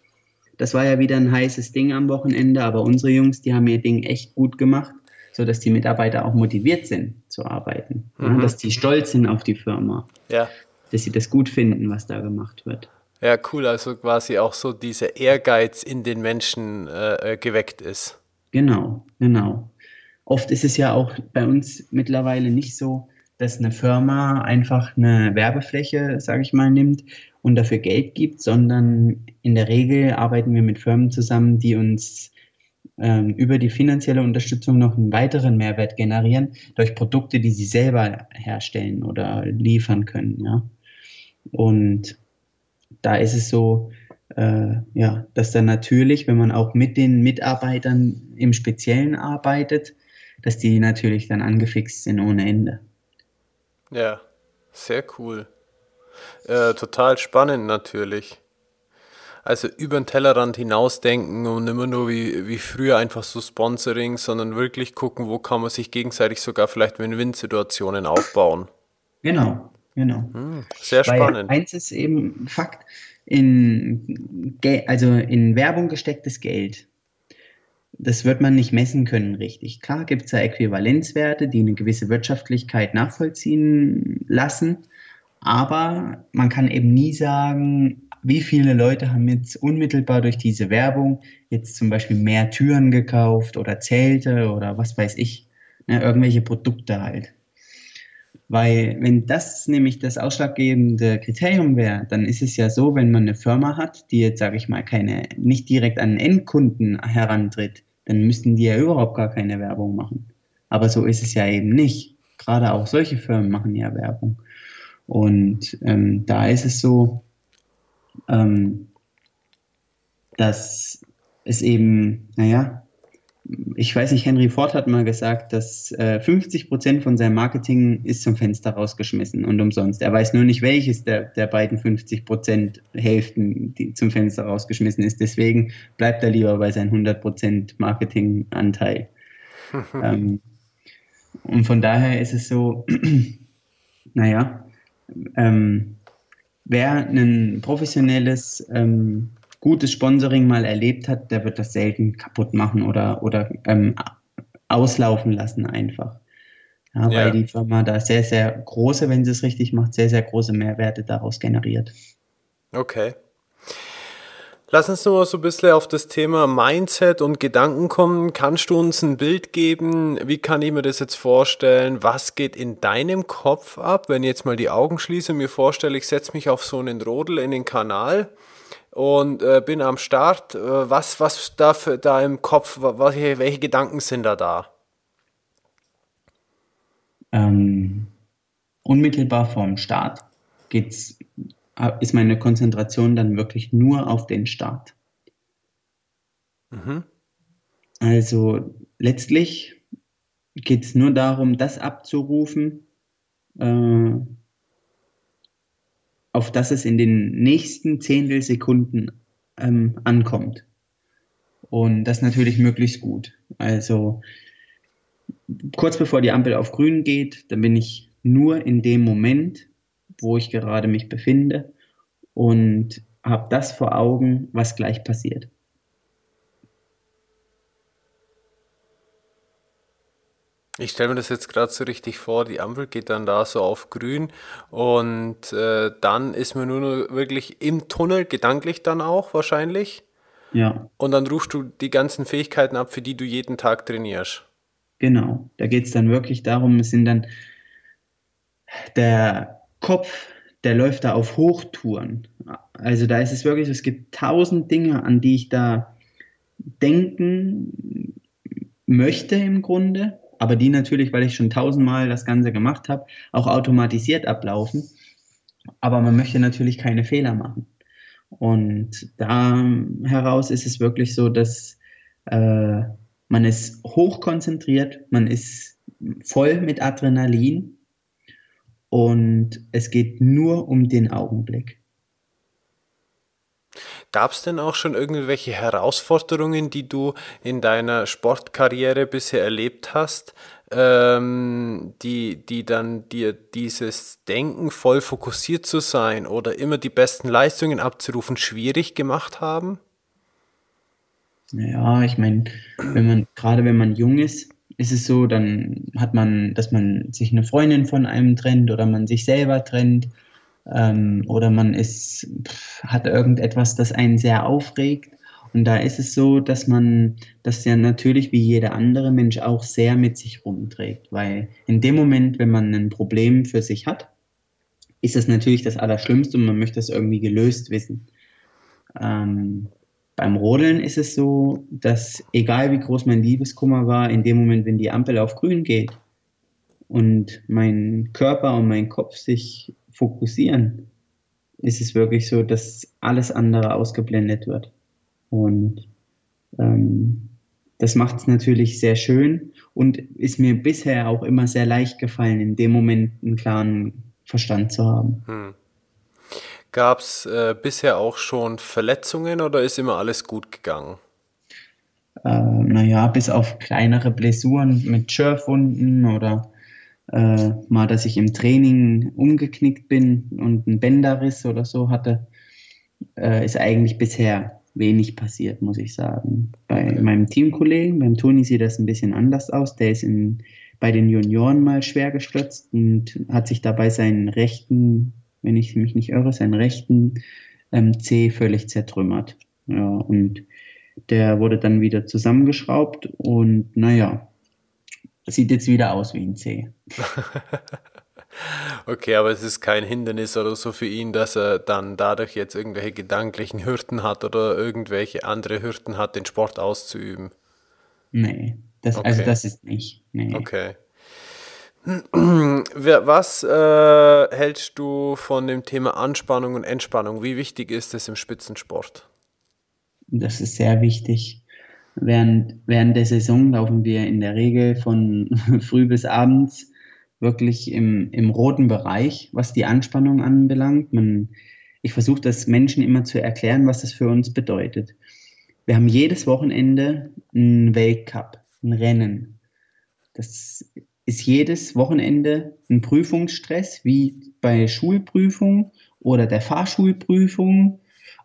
das war ja wieder ein heißes Ding am Wochenende, aber unsere Jungs, die haben ihr Ding echt gut gemacht, sodass die Mitarbeiter auch motiviert sind zu arbeiten, mhm. ja, dass die stolz sind auf die Firma, ja. dass sie das gut finden, was da gemacht wird. Ja, cool, also quasi auch so dieser Ehrgeiz in den Menschen äh, äh geweckt ist. Genau, genau. Oft ist es ja auch bei uns mittlerweile nicht so, dass eine Firma einfach eine Werbefläche, sage ich mal, nimmt und dafür Geld gibt, sondern in der Regel arbeiten wir mit Firmen zusammen, die uns ähm, über die finanzielle Unterstützung noch einen weiteren Mehrwert generieren durch Produkte, die sie selber herstellen oder liefern können. Ja? Und da ist es so, äh, ja, dass dann natürlich, wenn man auch mit den Mitarbeitern im Speziellen arbeitet, dass die natürlich dann angefixt sind ohne Ende. Ja, sehr cool. Äh, total spannend natürlich. Also über den Tellerrand hinausdenken und immer nur wie, wie früher einfach so Sponsoring, sondern wirklich gucken, wo kann man sich gegenseitig sogar vielleicht Win-Win-Situationen aufbauen. Genau, genau. Hm, sehr spannend. Weil eins ist eben Fakt, in, also in Werbung gestecktes Geld das wird man nicht messen können richtig. Klar gibt es da Äquivalenzwerte, die eine gewisse Wirtschaftlichkeit nachvollziehen lassen, aber man kann eben nie sagen, wie viele Leute haben jetzt unmittelbar durch diese Werbung jetzt zum Beispiel mehr Türen gekauft oder Zelte oder was weiß ich, ne, irgendwelche Produkte halt. Weil wenn das nämlich das ausschlaggebende Kriterium wäre, dann ist es ja so, wenn man eine Firma hat, die jetzt, sage ich mal, keine, nicht direkt an Endkunden herantritt, dann müssten die ja überhaupt gar keine Werbung machen. Aber so ist es ja eben nicht. Gerade auch solche Firmen machen ja Werbung. Und ähm, da ist es so, ähm, dass es eben, naja, ich weiß nicht, Henry Ford hat mal gesagt, dass äh, 50 Prozent von seinem Marketing ist zum Fenster rausgeschmissen und umsonst. Er weiß nur nicht, welches der, der beiden 50 Prozent Hälften die zum Fenster rausgeschmissen ist. Deswegen bleibt er lieber bei seinem 100 Prozent Marketinganteil. [LAUGHS] ähm, und von daher ist es so, [CLEARS THROAT] naja, ähm, wer ein professionelles ähm, gutes Sponsoring mal erlebt hat, der wird das selten kaputt machen oder, oder ähm, auslaufen lassen einfach. Ja, ja. Weil die Firma da sehr, sehr große, wenn sie es richtig macht, sehr, sehr große Mehrwerte daraus generiert. Okay. Lass uns nur so ein bisschen auf das Thema Mindset und Gedanken kommen. Kannst du uns ein Bild geben? Wie kann ich mir das jetzt vorstellen? Was geht in deinem Kopf ab, wenn ich jetzt mal die Augen schließe und mir vorstelle, ich setze mich auf so einen Rodel in den Kanal und äh, bin am Start. Äh, was, was da, für, da im Kopf, welche, welche Gedanken sind da da? Ähm, unmittelbar vorm Start geht's, ist meine Konzentration dann wirklich nur auf den Start. Mhm. Also letztlich geht es nur darum, das abzurufen, äh, auf das es in den nächsten Zehntelsekunden ähm, ankommt. Und das natürlich möglichst gut. Also kurz bevor die Ampel auf grün geht, dann bin ich nur in dem Moment, wo ich gerade mich befinde und habe das vor Augen, was gleich passiert. Ich stelle mir das jetzt gerade so richtig vor, die Ampel geht dann da so auf grün und äh, dann ist man nur noch wirklich im Tunnel, gedanklich dann auch wahrscheinlich. Ja. Und dann rufst du die ganzen Fähigkeiten ab, für die du jeden Tag trainierst. Genau, da geht es dann wirklich darum, es sind dann der Kopf, der läuft da auf Hochtouren. Also da ist es wirklich, es gibt tausend Dinge, an die ich da denken möchte im Grunde aber die natürlich, weil ich schon tausendmal das Ganze gemacht habe, auch automatisiert ablaufen. Aber man möchte natürlich keine Fehler machen. Und da heraus ist es wirklich so, dass äh, man ist hochkonzentriert, man ist voll mit Adrenalin und es geht nur um den Augenblick. Gab es denn auch schon irgendwelche Herausforderungen, die du in deiner Sportkarriere bisher erlebt hast, ähm, die, die dann dir dieses Denken, voll fokussiert zu sein oder immer die besten Leistungen abzurufen, schwierig gemacht haben? Ja, ich meine, wenn man, gerade wenn man jung ist, ist es so, dann hat man, dass man sich eine Freundin von einem trennt oder man sich selber trennt ähm, oder man ist, hat irgendetwas, das einen sehr aufregt. Und da ist es so, dass man das ja natürlich wie jeder andere Mensch auch sehr mit sich rumträgt, weil in dem Moment, wenn man ein Problem für sich hat, ist das natürlich das Allerschlimmste und man möchte es irgendwie gelöst wissen. Ähm, beim Rodeln ist es so, dass egal wie groß mein Liebeskummer war, in dem Moment, wenn die Ampel auf grün geht und mein Körper und mein Kopf sich fokussieren, ist es wirklich so, dass alles andere ausgeblendet wird. Und ähm, das macht es natürlich sehr schön und ist mir bisher auch immer sehr leicht gefallen, in dem Moment einen klaren Verstand zu haben. Hm. Gab es äh, bisher auch schon Verletzungen oder ist immer alles gut gegangen? Äh, naja, bis auf kleinere Blessuren mit Schürfwunden oder äh, mal, dass ich im Training umgeknickt bin und einen Bänderriss oder so hatte, äh, ist eigentlich bisher wenig passiert, muss ich sagen. Bei okay. meinem Teamkollegen, beim Toni, sieht das ein bisschen anders aus. Der ist in, bei den Junioren mal schwer gestürzt und hat sich dabei seinen rechten, wenn ich mich nicht irre, seinen rechten ähm, C völlig zertrümmert. Ja, und der wurde dann wieder zusammengeschraubt und naja, sieht jetzt wieder aus wie ein C. [LAUGHS] okay, aber es ist kein Hindernis oder so für ihn, dass er dann dadurch jetzt irgendwelche gedanklichen Hürden hat oder irgendwelche andere Hürden hat, den Sport auszuüben. Nee, das, also okay. also das ist nicht. Nee. Okay. [CLEARS THROAT] Was äh, hältst du von dem Thema Anspannung und Entspannung? Wie wichtig ist es im Spitzensport? Das ist sehr wichtig. Während, während der Saison laufen wir in der Regel von [LAUGHS] früh bis abends wirklich im, im roten Bereich, was die Anspannung anbelangt. Man, ich versuche das Menschen immer zu erklären, was das für uns bedeutet. Wir haben jedes Wochenende einen Weltcup, ein Rennen. Das ist jedes Wochenende ein Prüfungsstress, wie bei Schulprüfung oder der Fahrschulprüfung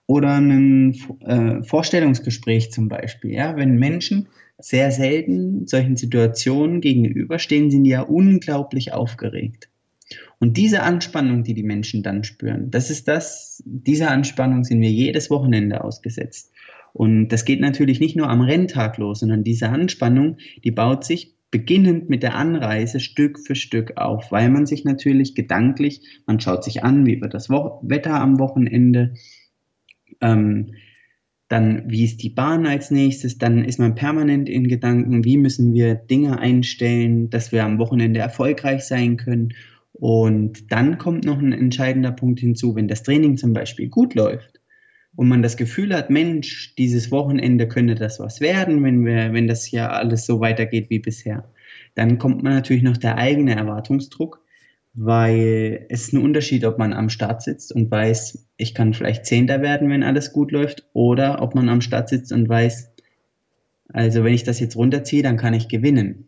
oder ein äh, Vorstellungsgespräch zum Beispiel. Ja? Wenn Menschen sehr selten solchen Situationen gegenüberstehen, sind die ja unglaublich aufgeregt. Und diese Anspannung, die die Menschen dann spüren, das ist das, dieser Anspannung sind wir jedes Wochenende ausgesetzt. Und das geht natürlich nicht nur am Renntag los, sondern diese Anspannung, die baut sich beginnend mit der Anreise Stück für Stück auf, weil man sich natürlich gedanklich, man schaut sich an, wie wird das Wetter am Wochenende, ähm, dann, wie ist die Bahn als nächstes? Dann ist man permanent in Gedanken, wie müssen wir Dinge einstellen, dass wir am Wochenende erfolgreich sein können. Und dann kommt noch ein entscheidender Punkt hinzu, wenn das Training zum Beispiel gut läuft und man das Gefühl hat, Mensch, dieses Wochenende könnte das was werden, wenn wir, wenn das ja alles so weitergeht wie bisher. Dann kommt man natürlich noch der eigene Erwartungsdruck, weil es ist ein Unterschied, ob man am Start sitzt und weiß, ich kann vielleicht Zehnter werden, wenn alles gut läuft, oder ob man am Start sitzt und weiß, also wenn ich das jetzt runterziehe, dann kann ich gewinnen.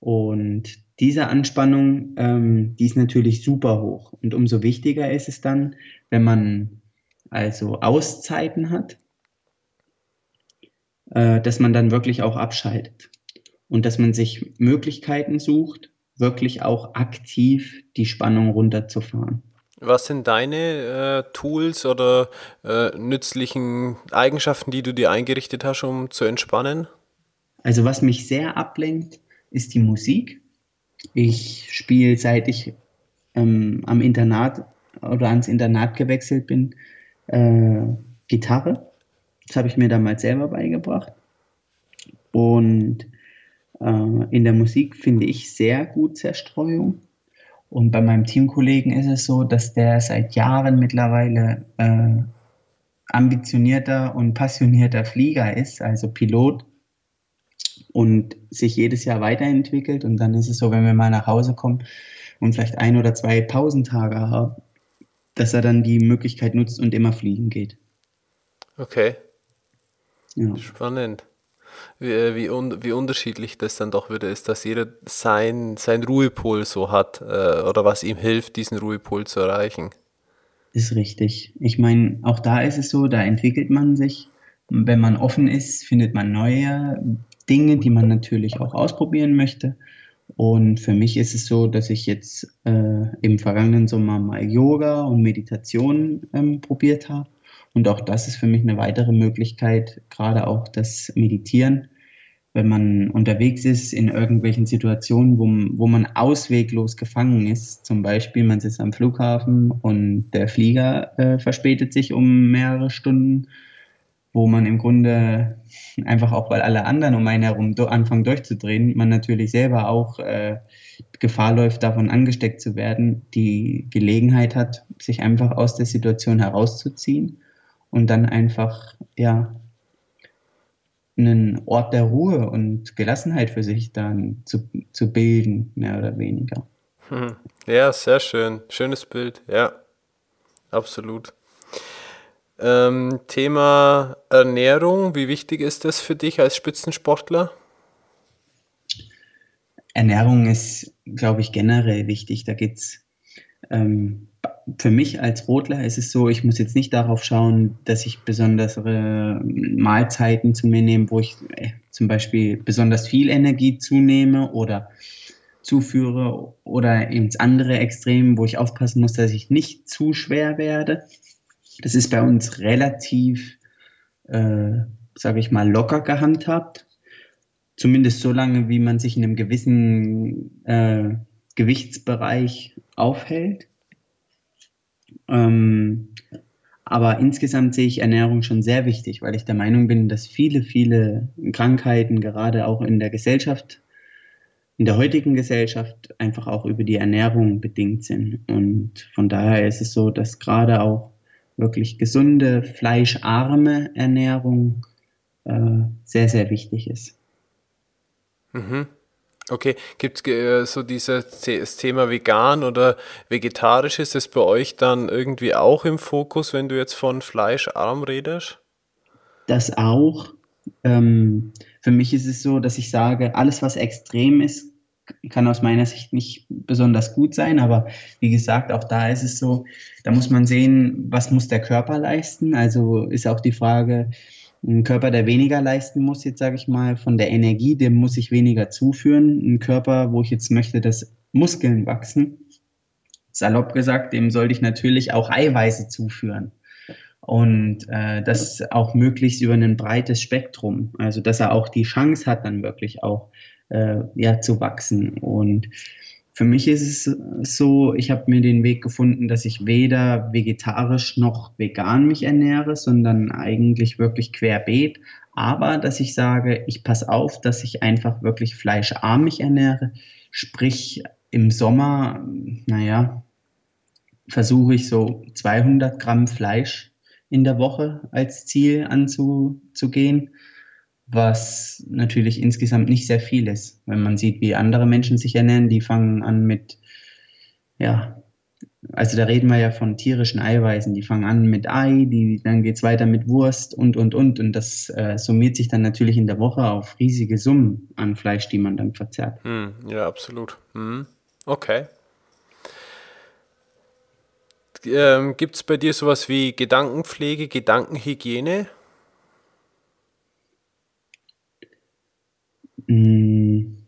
Und diese Anspannung, ähm, die ist natürlich super hoch. Und umso wichtiger ist es dann, wenn man also Auszeiten hat, äh, dass man dann wirklich auch abschaltet und dass man sich Möglichkeiten sucht, wirklich auch aktiv die Spannung runterzufahren. Was sind deine äh, Tools oder äh, nützlichen Eigenschaften, die du dir eingerichtet hast, um zu entspannen? Also was mich sehr ablenkt, ist die Musik. Ich spiele, seit ich ähm, am Internat oder ans Internat gewechselt bin, äh, Gitarre. Das habe ich mir damals selber beigebracht. Und äh, in der Musik finde ich sehr gut Zerstreuung. Und bei meinem Teamkollegen ist es so, dass der seit Jahren mittlerweile äh, ambitionierter und passionierter Flieger ist, also Pilot und sich jedes Jahr weiterentwickelt. Und dann ist es so, wenn wir mal nach Hause kommen und vielleicht ein oder zwei Pausentage haben, dass er dann die Möglichkeit nutzt und immer fliegen geht. Okay. Ja. Spannend wie, äh, wie, un, wie unterschiedlich das dann doch wieder ist, dass jeder sein, sein Ruhepol so hat äh, oder was ihm hilft, diesen Ruhepol zu erreichen. Ist richtig. Ich meine, auch da ist es so, da entwickelt man sich. Wenn man offen ist, findet man neue Dinge, die man natürlich auch ausprobieren möchte. Und für mich ist es so, dass ich jetzt äh, im vergangenen Sommer mal Yoga und Meditation ähm, probiert habe. Und auch das ist für mich eine weitere Möglichkeit, gerade auch das Meditieren, wenn man unterwegs ist in irgendwelchen Situationen, wo, wo man ausweglos gefangen ist. Zum Beispiel, man sitzt am Flughafen und der Flieger äh, verspätet sich um mehrere Stunden, wo man im Grunde einfach auch, weil alle anderen um einen herum anfangen durchzudrehen, man natürlich selber auch äh, Gefahr läuft, davon angesteckt zu werden, die Gelegenheit hat, sich einfach aus der Situation herauszuziehen und dann einfach, ja, einen Ort der Ruhe und Gelassenheit für sich dann zu, zu bilden, mehr oder weniger. Hm. Ja, sehr schön. Schönes Bild, ja. Absolut. Ähm, Thema Ernährung, wie wichtig ist das für dich als Spitzensportler? Ernährung ist, glaube ich, generell wichtig. Da geht's ähm, für mich als Rotler ist es so, ich muss jetzt nicht darauf schauen, dass ich besondere Mahlzeiten zu mir nehme, wo ich äh, zum Beispiel besonders viel Energie zunehme oder zuführe oder ins andere Extrem, wo ich aufpassen muss, dass ich nicht zu schwer werde. Das ist bei uns relativ, äh, sage ich mal, locker gehandhabt. Zumindest so lange, wie man sich in einem gewissen äh, Gewichtsbereich aufhält. Ähm, aber insgesamt sehe ich Ernährung schon sehr wichtig, weil ich der Meinung bin, dass viele, viele Krankheiten gerade auch in der Gesellschaft, in der heutigen Gesellschaft einfach auch über die Ernährung bedingt sind. Und von daher ist es so, dass gerade auch wirklich gesunde, fleischarme Ernährung äh, sehr, sehr wichtig ist. Mhm. Okay, gibt es äh, so dieses Thema vegan oder vegetarisch, ist es bei euch dann irgendwie auch im Fokus, wenn du jetzt von fleischarm redest? Das auch. Ähm, für mich ist es so, dass ich sage, alles, was extrem ist, kann aus meiner Sicht nicht besonders gut sein, aber wie gesagt, auch da ist es so, da muss man sehen, was muss der Körper leisten. Also ist auch die Frage, ein Körper, der weniger leisten muss, jetzt sage ich mal, von der Energie, dem muss ich weniger zuführen. Ein Körper, wo ich jetzt möchte, dass Muskeln wachsen, salopp gesagt, dem sollte ich natürlich auch Eiweiße zuführen. Und äh, das auch möglichst über ein breites Spektrum, also dass er auch die Chance hat, dann wirklich auch äh, ja, zu wachsen. Und für mich ist es so, ich habe mir den Weg gefunden, dass ich weder vegetarisch noch vegan mich ernähre, sondern eigentlich wirklich querbeet. Aber dass ich sage, ich passe auf, dass ich einfach wirklich fleischarm mich ernähre. Sprich, im Sommer, naja, versuche ich so 200 Gramm Fleisch in der Woche als Ziel anzugehen was natürlich insgesamt nicht sehr viel ist. Wenn man sieht, wie andere Menschen sich ernähren, die fangen an mit, ja, also da reden wir ja von tierischen Eiweißen, die fangen an mit Ei, die, dann geht's weiter mit Wurst und, und, und. Und das äh, summiert sich dann natürlich in der Woche auf riesige Summen an Fleisch, die man dann verzehrt. Hm, ja, absolut. Hm. Okay. Ähm, Gibt es bei dir sowas wie Gedankenpflege, Gedankenhygiene? Mm,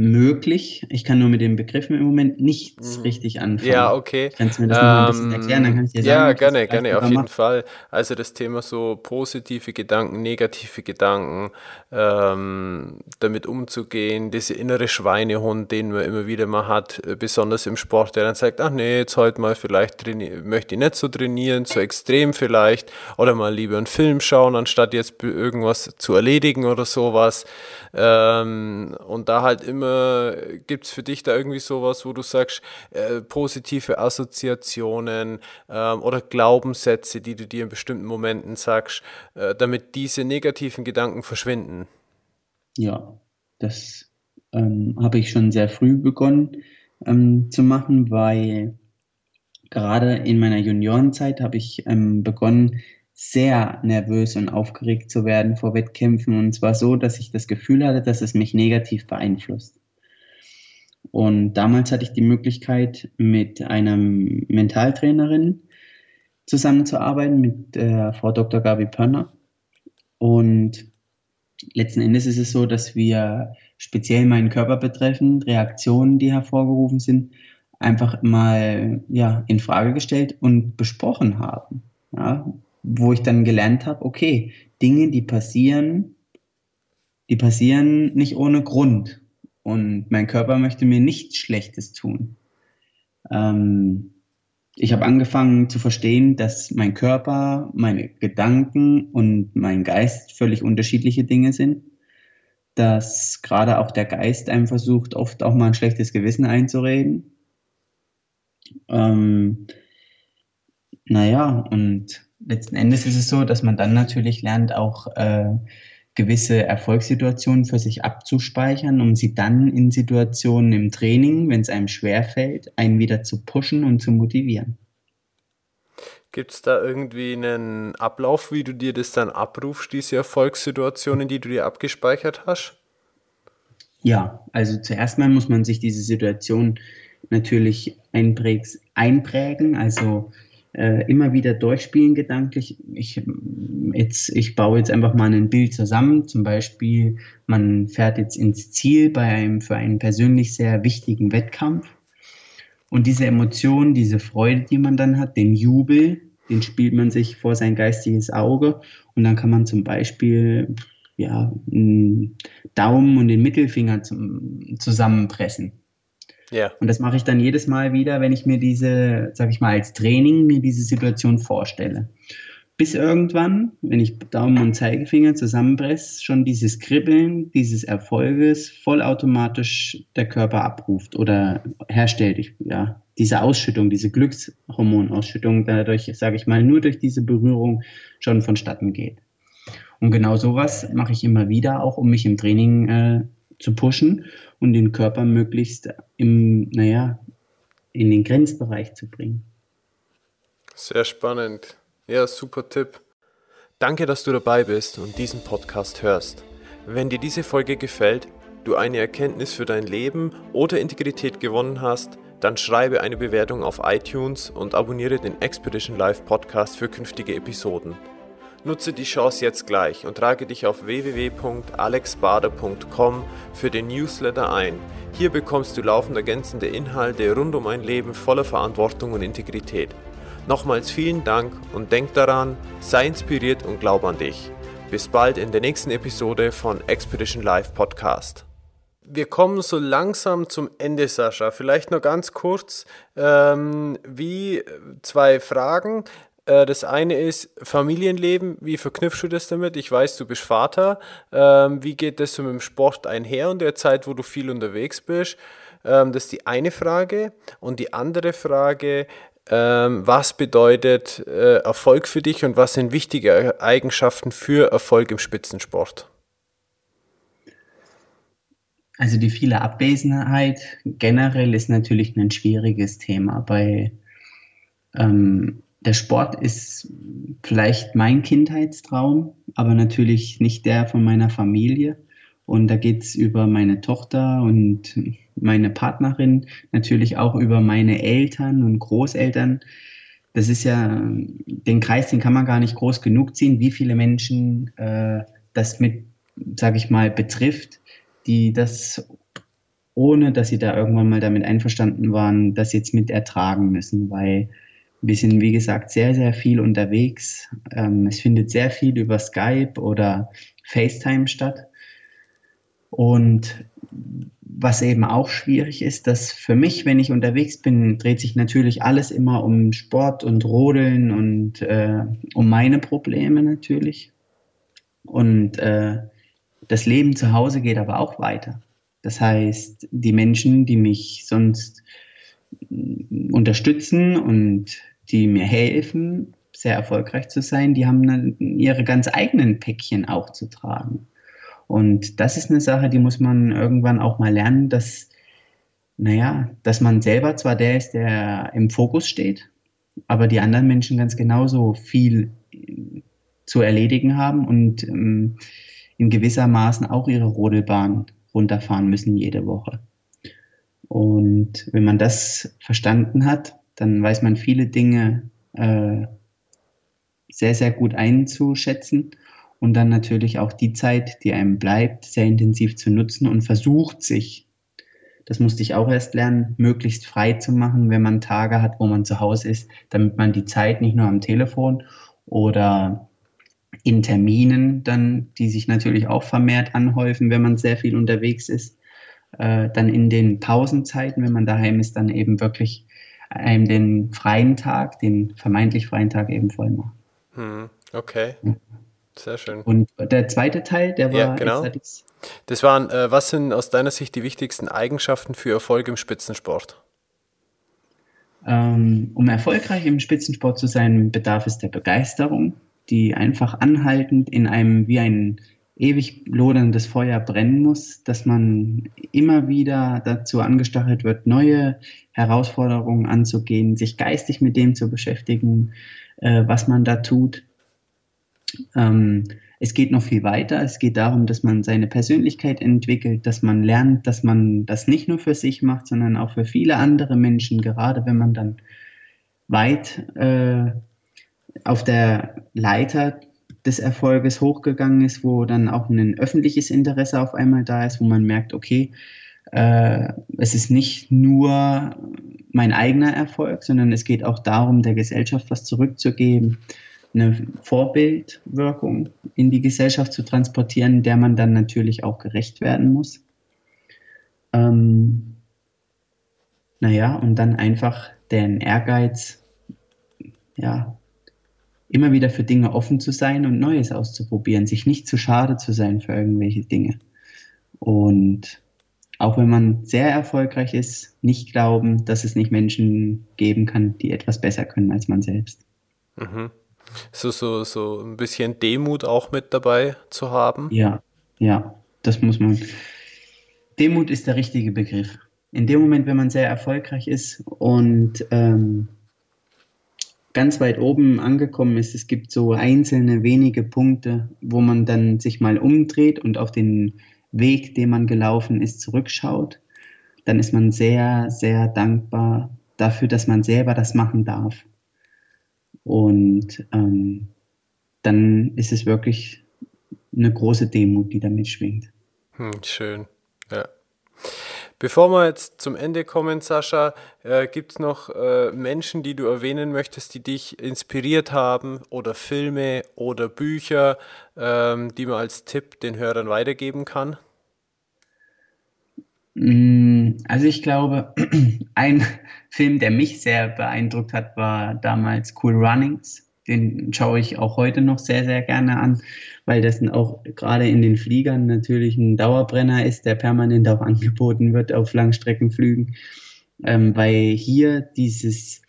möglich. Ich kann nur mit den Begriffen im Moment nichts mhm. richtig anfangen. Ja, okay. Kannst du mir das ähm, noch ein bisschen erklären? Dann kann ich dir sagen, ja, gerne, gerne, auf jeden Fall. Also das Thema so positive Gedanken, negative Gedanken, ähm, damit umzugehen, diese innere Schweinehund, den man immer wieder mal hat, äh, besonders im Sport, der dann sagt, ach nee, jetzt heute mal vielleicht möchte ich nicht so trainieren, zu extrem vielleicht, oder mal lieber einen Film schauen, anstatt jetzt irgendwas zu erledigen oder sowas. Ähm, und da halt immer, gibt es für dich da irgendwie sowas, wo du sagst, äh, positive Assoziationen ähm, oder Glaubenssätze, die du dir in bestimmten Momenten sagst, äh, damit diese negativen Gedanken verschwinden? Ja, das ähm, habe ich schon sehr früh begonnen ähm, zu machen, weil gerade in meiner Juniorenzeit habe ich ähm, begonnen, sehr nervös und aufgeregt zu werden vor Wettkämpfen. Und zwar so, dass ich das Gefühl hatte, dass es mich negativ beeinflusst. Und damals hatte ich die Möglichkeit, mit einer Mentaltrainerin zusammenzuarbeiten, mit äh, Frau Dr. Gabi Pörner. Und letzten Endes ist es so, dass wir speziell meinen Körper betreffend Reaktionen, die hervorgerufen sind, einfach mal ja, in Frage gestellt und besprochen haben. Ja, wo ich dann gelernt habe, okay, Dinge, die passieren, die passieren nicht ohne Grund. Und mein Körper möchte mir nichts Schlechtes tun. Ähm, ich habe angefangen zu verstehen, dass mein Körper, meine Gedanken und mein Geist völlig unterschiedliche Dinge sind. Dass gerade auch der Geist einem versucht, oft auch mal ein schlechtes Gewissen einzureden. Ähm, naja, und letzten Endes ist es so, dass man dann natürlich lernt, auch äh, gewisse Erfolgssituationen für sich abzuspeichern, um sie dann in Situationen im Training, wenn es einem schwerfällt, einen wieder zu pushen und zu motivieren. Gibt es da irgendwie einen Ablauf, wie du dir das dann abrufst, diese Erfolgssituationen, die du dir abgespeichert hast? Ja, also zuerst mal muss man sich diese Situation natürlich einprägen, also äh, immer wieder durchspielen gedanklich. Ich, jetzt, ich baue jetzt einfach mal ein Bild zusammen. Zum Beispiel, man fährt jetzt ins Ziel bei einem für einen persönlich sehr wichtigen Wettkampf. Und diese Emotion, diese Freude, die man dann hat, den Jubel, den spielt man sich vor sein geistiges Auge. Und dann kann man zum Beispiel ja, einen Daumen und den Mittelfinger zum, zusammenpressen. Ja. Und das mache ich dann jedes Mal wieder, wenn ich mir diese, sag ich mal, als Training mir diese Situation vorstelle. Bis irgendwann, wenn ich Daumen und Zeigefinger zusammenpresse, schon dieses Kribbeln dieses Erfolges vollautomatisch der Körper abruft oder herstellt. Ja, diese Ausschüttung, diese Glückshormonausschüttung dadurch, sage ich mal, nur durch diese Berührung schon vonstatten geht. Und genau sowas mache ich immer wieder, auch um mich im Training äh, zu pushen und den Körper möglichst im, naja, in den Grenzbereich zu bringen. Sehr spannend. Ja, super Tipp. Danke, dass du dabei bist und diesen Podcast hörst. Wenn dir diese Folge gefällt, du eine Erkenntnis für dein Leben oder Integrität gewonnen hast, dann schreibe eine Bewertung auf iTunes und abonniere den Expedition Live Podcast für künftige Episoden. Nutze die Chance jetzt gleich und trage dich auf www.alexbader.com für den Newsletter ein. Hier bekommst du laufend ergänzende Inhalte rund um ein Leben voller Verantwortung und Integrität. Nochmals vielen Dank und denk daran, sei inspiriert und glaub an dich. Bis bald in der nächsten Episode von Expedition Live Podcast. Wir kommen so langsam zum Ende, Sascha. Vielleicht nur ganz kurz, ähm, wie zwei Fragen. Äh, das eine ist Familienleben. Wie verknüpfst du das damit? Ich weiß, du bist Vater. Ähm, wie geht das so mit dem Sport einher und der Zeit, wo du viel unterwegs bist? Ähm, das ist die eine Frage. Und die andere Frage, ähm, was bedeutet äh, Erfolg für dich und was sind wichtige Eigenschaften für Erfolg im Spitzensport? Also die viele Abwesenheit generell ist natürlich ein schwieriges Thema. Bei ähm, der Sport ist vielleicht mein Kindheitstraum, aber natürlich nicht der von meiner Familie. Und da geht es über meine Tochter und meine Partnerin, natürlich auch über meine Eltern und Großeltern. Das ist ja, den Kreis, den kann man gar nicht groß genug ziehen, wie viele Menschen äh, das mit, sage ich mal, betrifft, die das, ohne dass sie da irgendwann mal damit einverstanden waren, das jetzt mit ertragen müssen, weil wir sind, wie gesagt, sehr, sehr viel unterwegs. Ähm, es findet sehr viel über Skype oder FaceTime statt. Und was eben auch schwierig ist, dass für mich, wenn ich unterwegs bin, dreht sich natürlich alles immer um Sport und Rodeln und äh, um meine Probleme natürlich. Und äh, das Leben zu Hause geht aber auch weiter. Das heißt, die Menschen, die mich sonst unterstützen und die mir helfen, sehr erfolgreich zu sein, die haben dann ihre ganz eigenen Päckchen auch zu tragen. Und das ist eine Sache, die muss man irgendwann auch mal lernen, dass, naja, dass man selber zwar der ist, der im Fokus steht, aber die anderen Menschen ganz genauso viel zu erledigen haben und ähm, in gewisser Maßen auch ihre Rodelbahn runterfahren müssen jede Woche. Und wenn man das verstanden hat, dann weiß man viele Dinge äh, sehr, sehr gut einzuschätzen. Und dann natürlich auch die Zeit, die einem bleibt, sehr intensiv zu nutzen und versucht sich, das musste ich auch erst lernen, möglichst frei zu machen, wenn man Tage hat, wo man zu Hause ist, damit man die Zeit nicht nur am Telefon oder in Terminen dann, die sich natürlich auch vermehrt anhäufen, wenn man sehr viel unterwegs ist, äh, dann in den Pausenzeiten, wenn man daheim ist, dann eben wirklich einem den freien Tag, den vermeintlich freien Tag eben voll machen. Hm, okay. Sehr schön. Und der zweite Teil, der war. Ja, genau. Das waren, äh, was sind aus deiner Sicht die wichtigsten Eigenschaften für Erfolg im Spitzensport? Ähm, um erfolgreich im Spitzensport zu sein, bedarf es der Begeisterung, die einfach anhaltend in einem wie ein ewig loderndes Feuer brennen muss, dass man immer wieder dazu angestachelt wird, neue Herausforderungen anzugehen, sich geistig mit dem zu beschäftigen, äh, was man da tut. Ähm, es geht noch viel weiter. Es geht darum, dass man seine Persönlichkeit entwickelt, dass man lernt, dass man das nicht nur für sich macht, sondern auch für viele andere Menschen, gerade wenn man dann weit äh, auf der Leiter des Erfolges hochgegangen ist, wo dann auch ein öffentliches Interesse auf einmal da ist, wo man merkt, okay, äh, es ist nicht nur mein eigener Erfolg, sondern es geht auch darum, der Gesellschaft was zurückzugeben, eine Vorbildwirkung in die Gesellschaft zu transportieren, der man dann natürlich auch gerecht werden muss. Ähm, naja, und dann einfach den Ehrgeiz, ja, immer wieder für Dinge offen zu sein und Neues auszuprobieren, sich nicht zu schade zu sein für irgendwelche Dinge. Und auch wenn man sehr erfolgreich ist, nicht glauben, dass es nicht Menschen geben kann, die etwas besser können als man selbst. Mhm. So, so, so ein bisschen Demut auch mit dabei zu haben. Ja, ja, das muss man. Demut ist der richtige Begriff. In dem Moment, wenn man sehr erfolgreich ist und ähm, ganz weit oben angekommen ist, es gibt so einzelne wenige Punkte, wo man dann sich mal umdreht und auf den Weg, den man gelaufen ist, zurückschaut, dann ist man sehr, sehr dankbar dafür, dass man selber das machen darf. Und ähm, dann ist es wirklich eine große Demut, die damit schwingt. Hm, schön, ja. Bevor wir jetzt zum Ende kommen, Sascha, äh, gibt es noch äh, Menschen, die du erwähnen möchtest, die dich inspiriert haben oder Filme oder Bücher, ähm, die man als Tipp den Hörern weitergeben kann? Mm, also ich glaube, [CLEARS THROAT] ein Film, der mich sehr beeindruckt hat, war damals Cool Runnings. Den schaue ich auch heute noch sehr, sehr gerne an, weil das auch gerade in den Fliegern natürlich ein Dauerbrenner ist, der permanent auch angeboten wird auf Langstreckenflügen. Ähm, weil hier dieses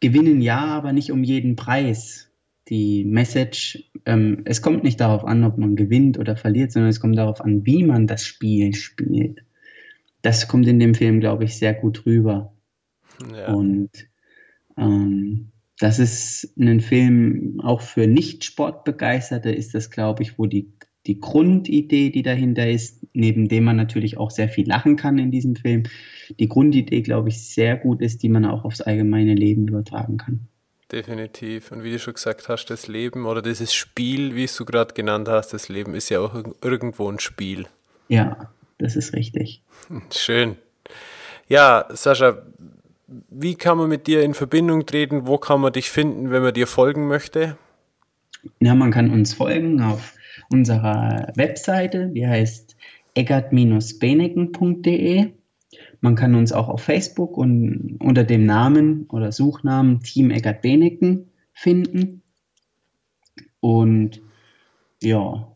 Gewinnen ja, aber nicht um jeden Preis. Die Message, ähm, es kommt nicht darauf an, ob man gewinnt oder verliert, sondern es kommt darauf an, wie man das Spiel spielt das kommt in dem Film, glaube ich, sehr gut rüber. Ja. Und ähm, das ist ein Film auch für Nicht-Sportbegeisterte, ist das, glaube ich, wo die, die Grundidee, die dahinter ist, neben dem man natürlich auch sehr viel lachen kann in diesem Film, die Grundidee, glaube ich, sehr gut ist, die man auch aufs allgemeine Leben übertragen kann. Definitiv. Und wie du schon gesagt hast, das Leben oder dieses Spiel, wie es du gerade genannt hast, das Leben ist ja auch irgendwo ein Spiel. Ja, das ist richtig. Schön. Ja, Sascha, wie kann man mit dir in Verbindung treten? Wo kann man dich finden, wenn man dir folgen möchte? Ja, man kann uns folgen auf unserer Webseite, die heißt eggert-beneken.de. Man kann uns auch auf Facebook und unter dem Namen oder Suchnamen Team Eggert Beneken finden. Und ja,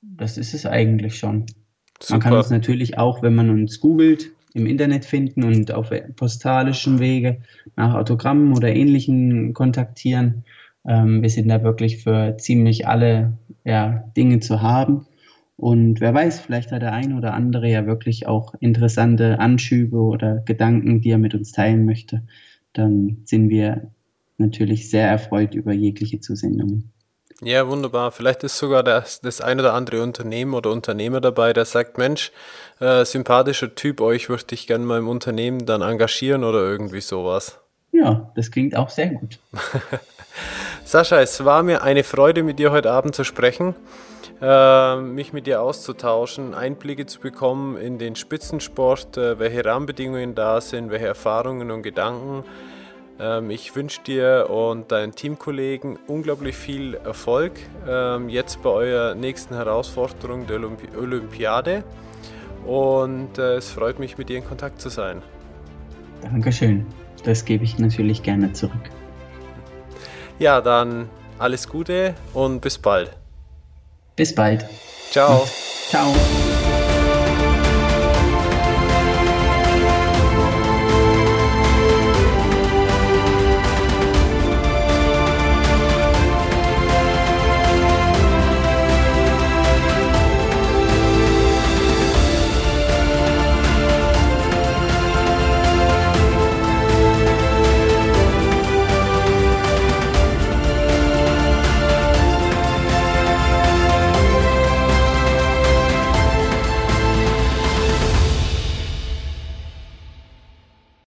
das ist es eigentlich schon. Super. Man kann uns natürlich auch, wenn man uns googelt, im Internet finden und auf postalischen Wege nach Autogrammen oder ähnlichen kontaktieren. Ähm, wir sind da wirklich für ziemlich alle ja, Dinge zu haben. Und wer weiß, vielleicht hat der ein oder andere ja wirklich auch interessante Anschübe oder Gedanken, die er mit uns teilen möchte. Dann sind wir natürlich sehr erfreut über jegliche Zusendungen. Ja, wunderbar. Vielleicht ist sogar das, das ein oder andere Unternehmen oder Unternehmer dabei, der sagt, Mensch, äh, sympathischer Typ, euch würde ich gerne mal im Unternehmen dann engagieren oder irgendwie sowas. Ja, das klingt auch sehr gut. [LAUGHS] Sascha, es war mir eine Freude, mit dir heute Abend zu sprechen, äh, mich mit dir auszutauschen, Einblicke zu bekommen in den Spitzensport, äh, welche Rahmenbedingungen da sind, welche Erfahrungen und Gedanken ich wünsche dir und deinen Teamkollegen unglaublich viel Erfolg ähm, jetzt bei eurer nächsten Herausforderung der Olympi Olympiade. Und äh, es freut mich, mit dir in Kontakt zu sein. Dankeschön. Das gebe ich natürlich gerne zurück. Ja, dann alles Gute und bis bald. Bis bald. Ciao. Ciao.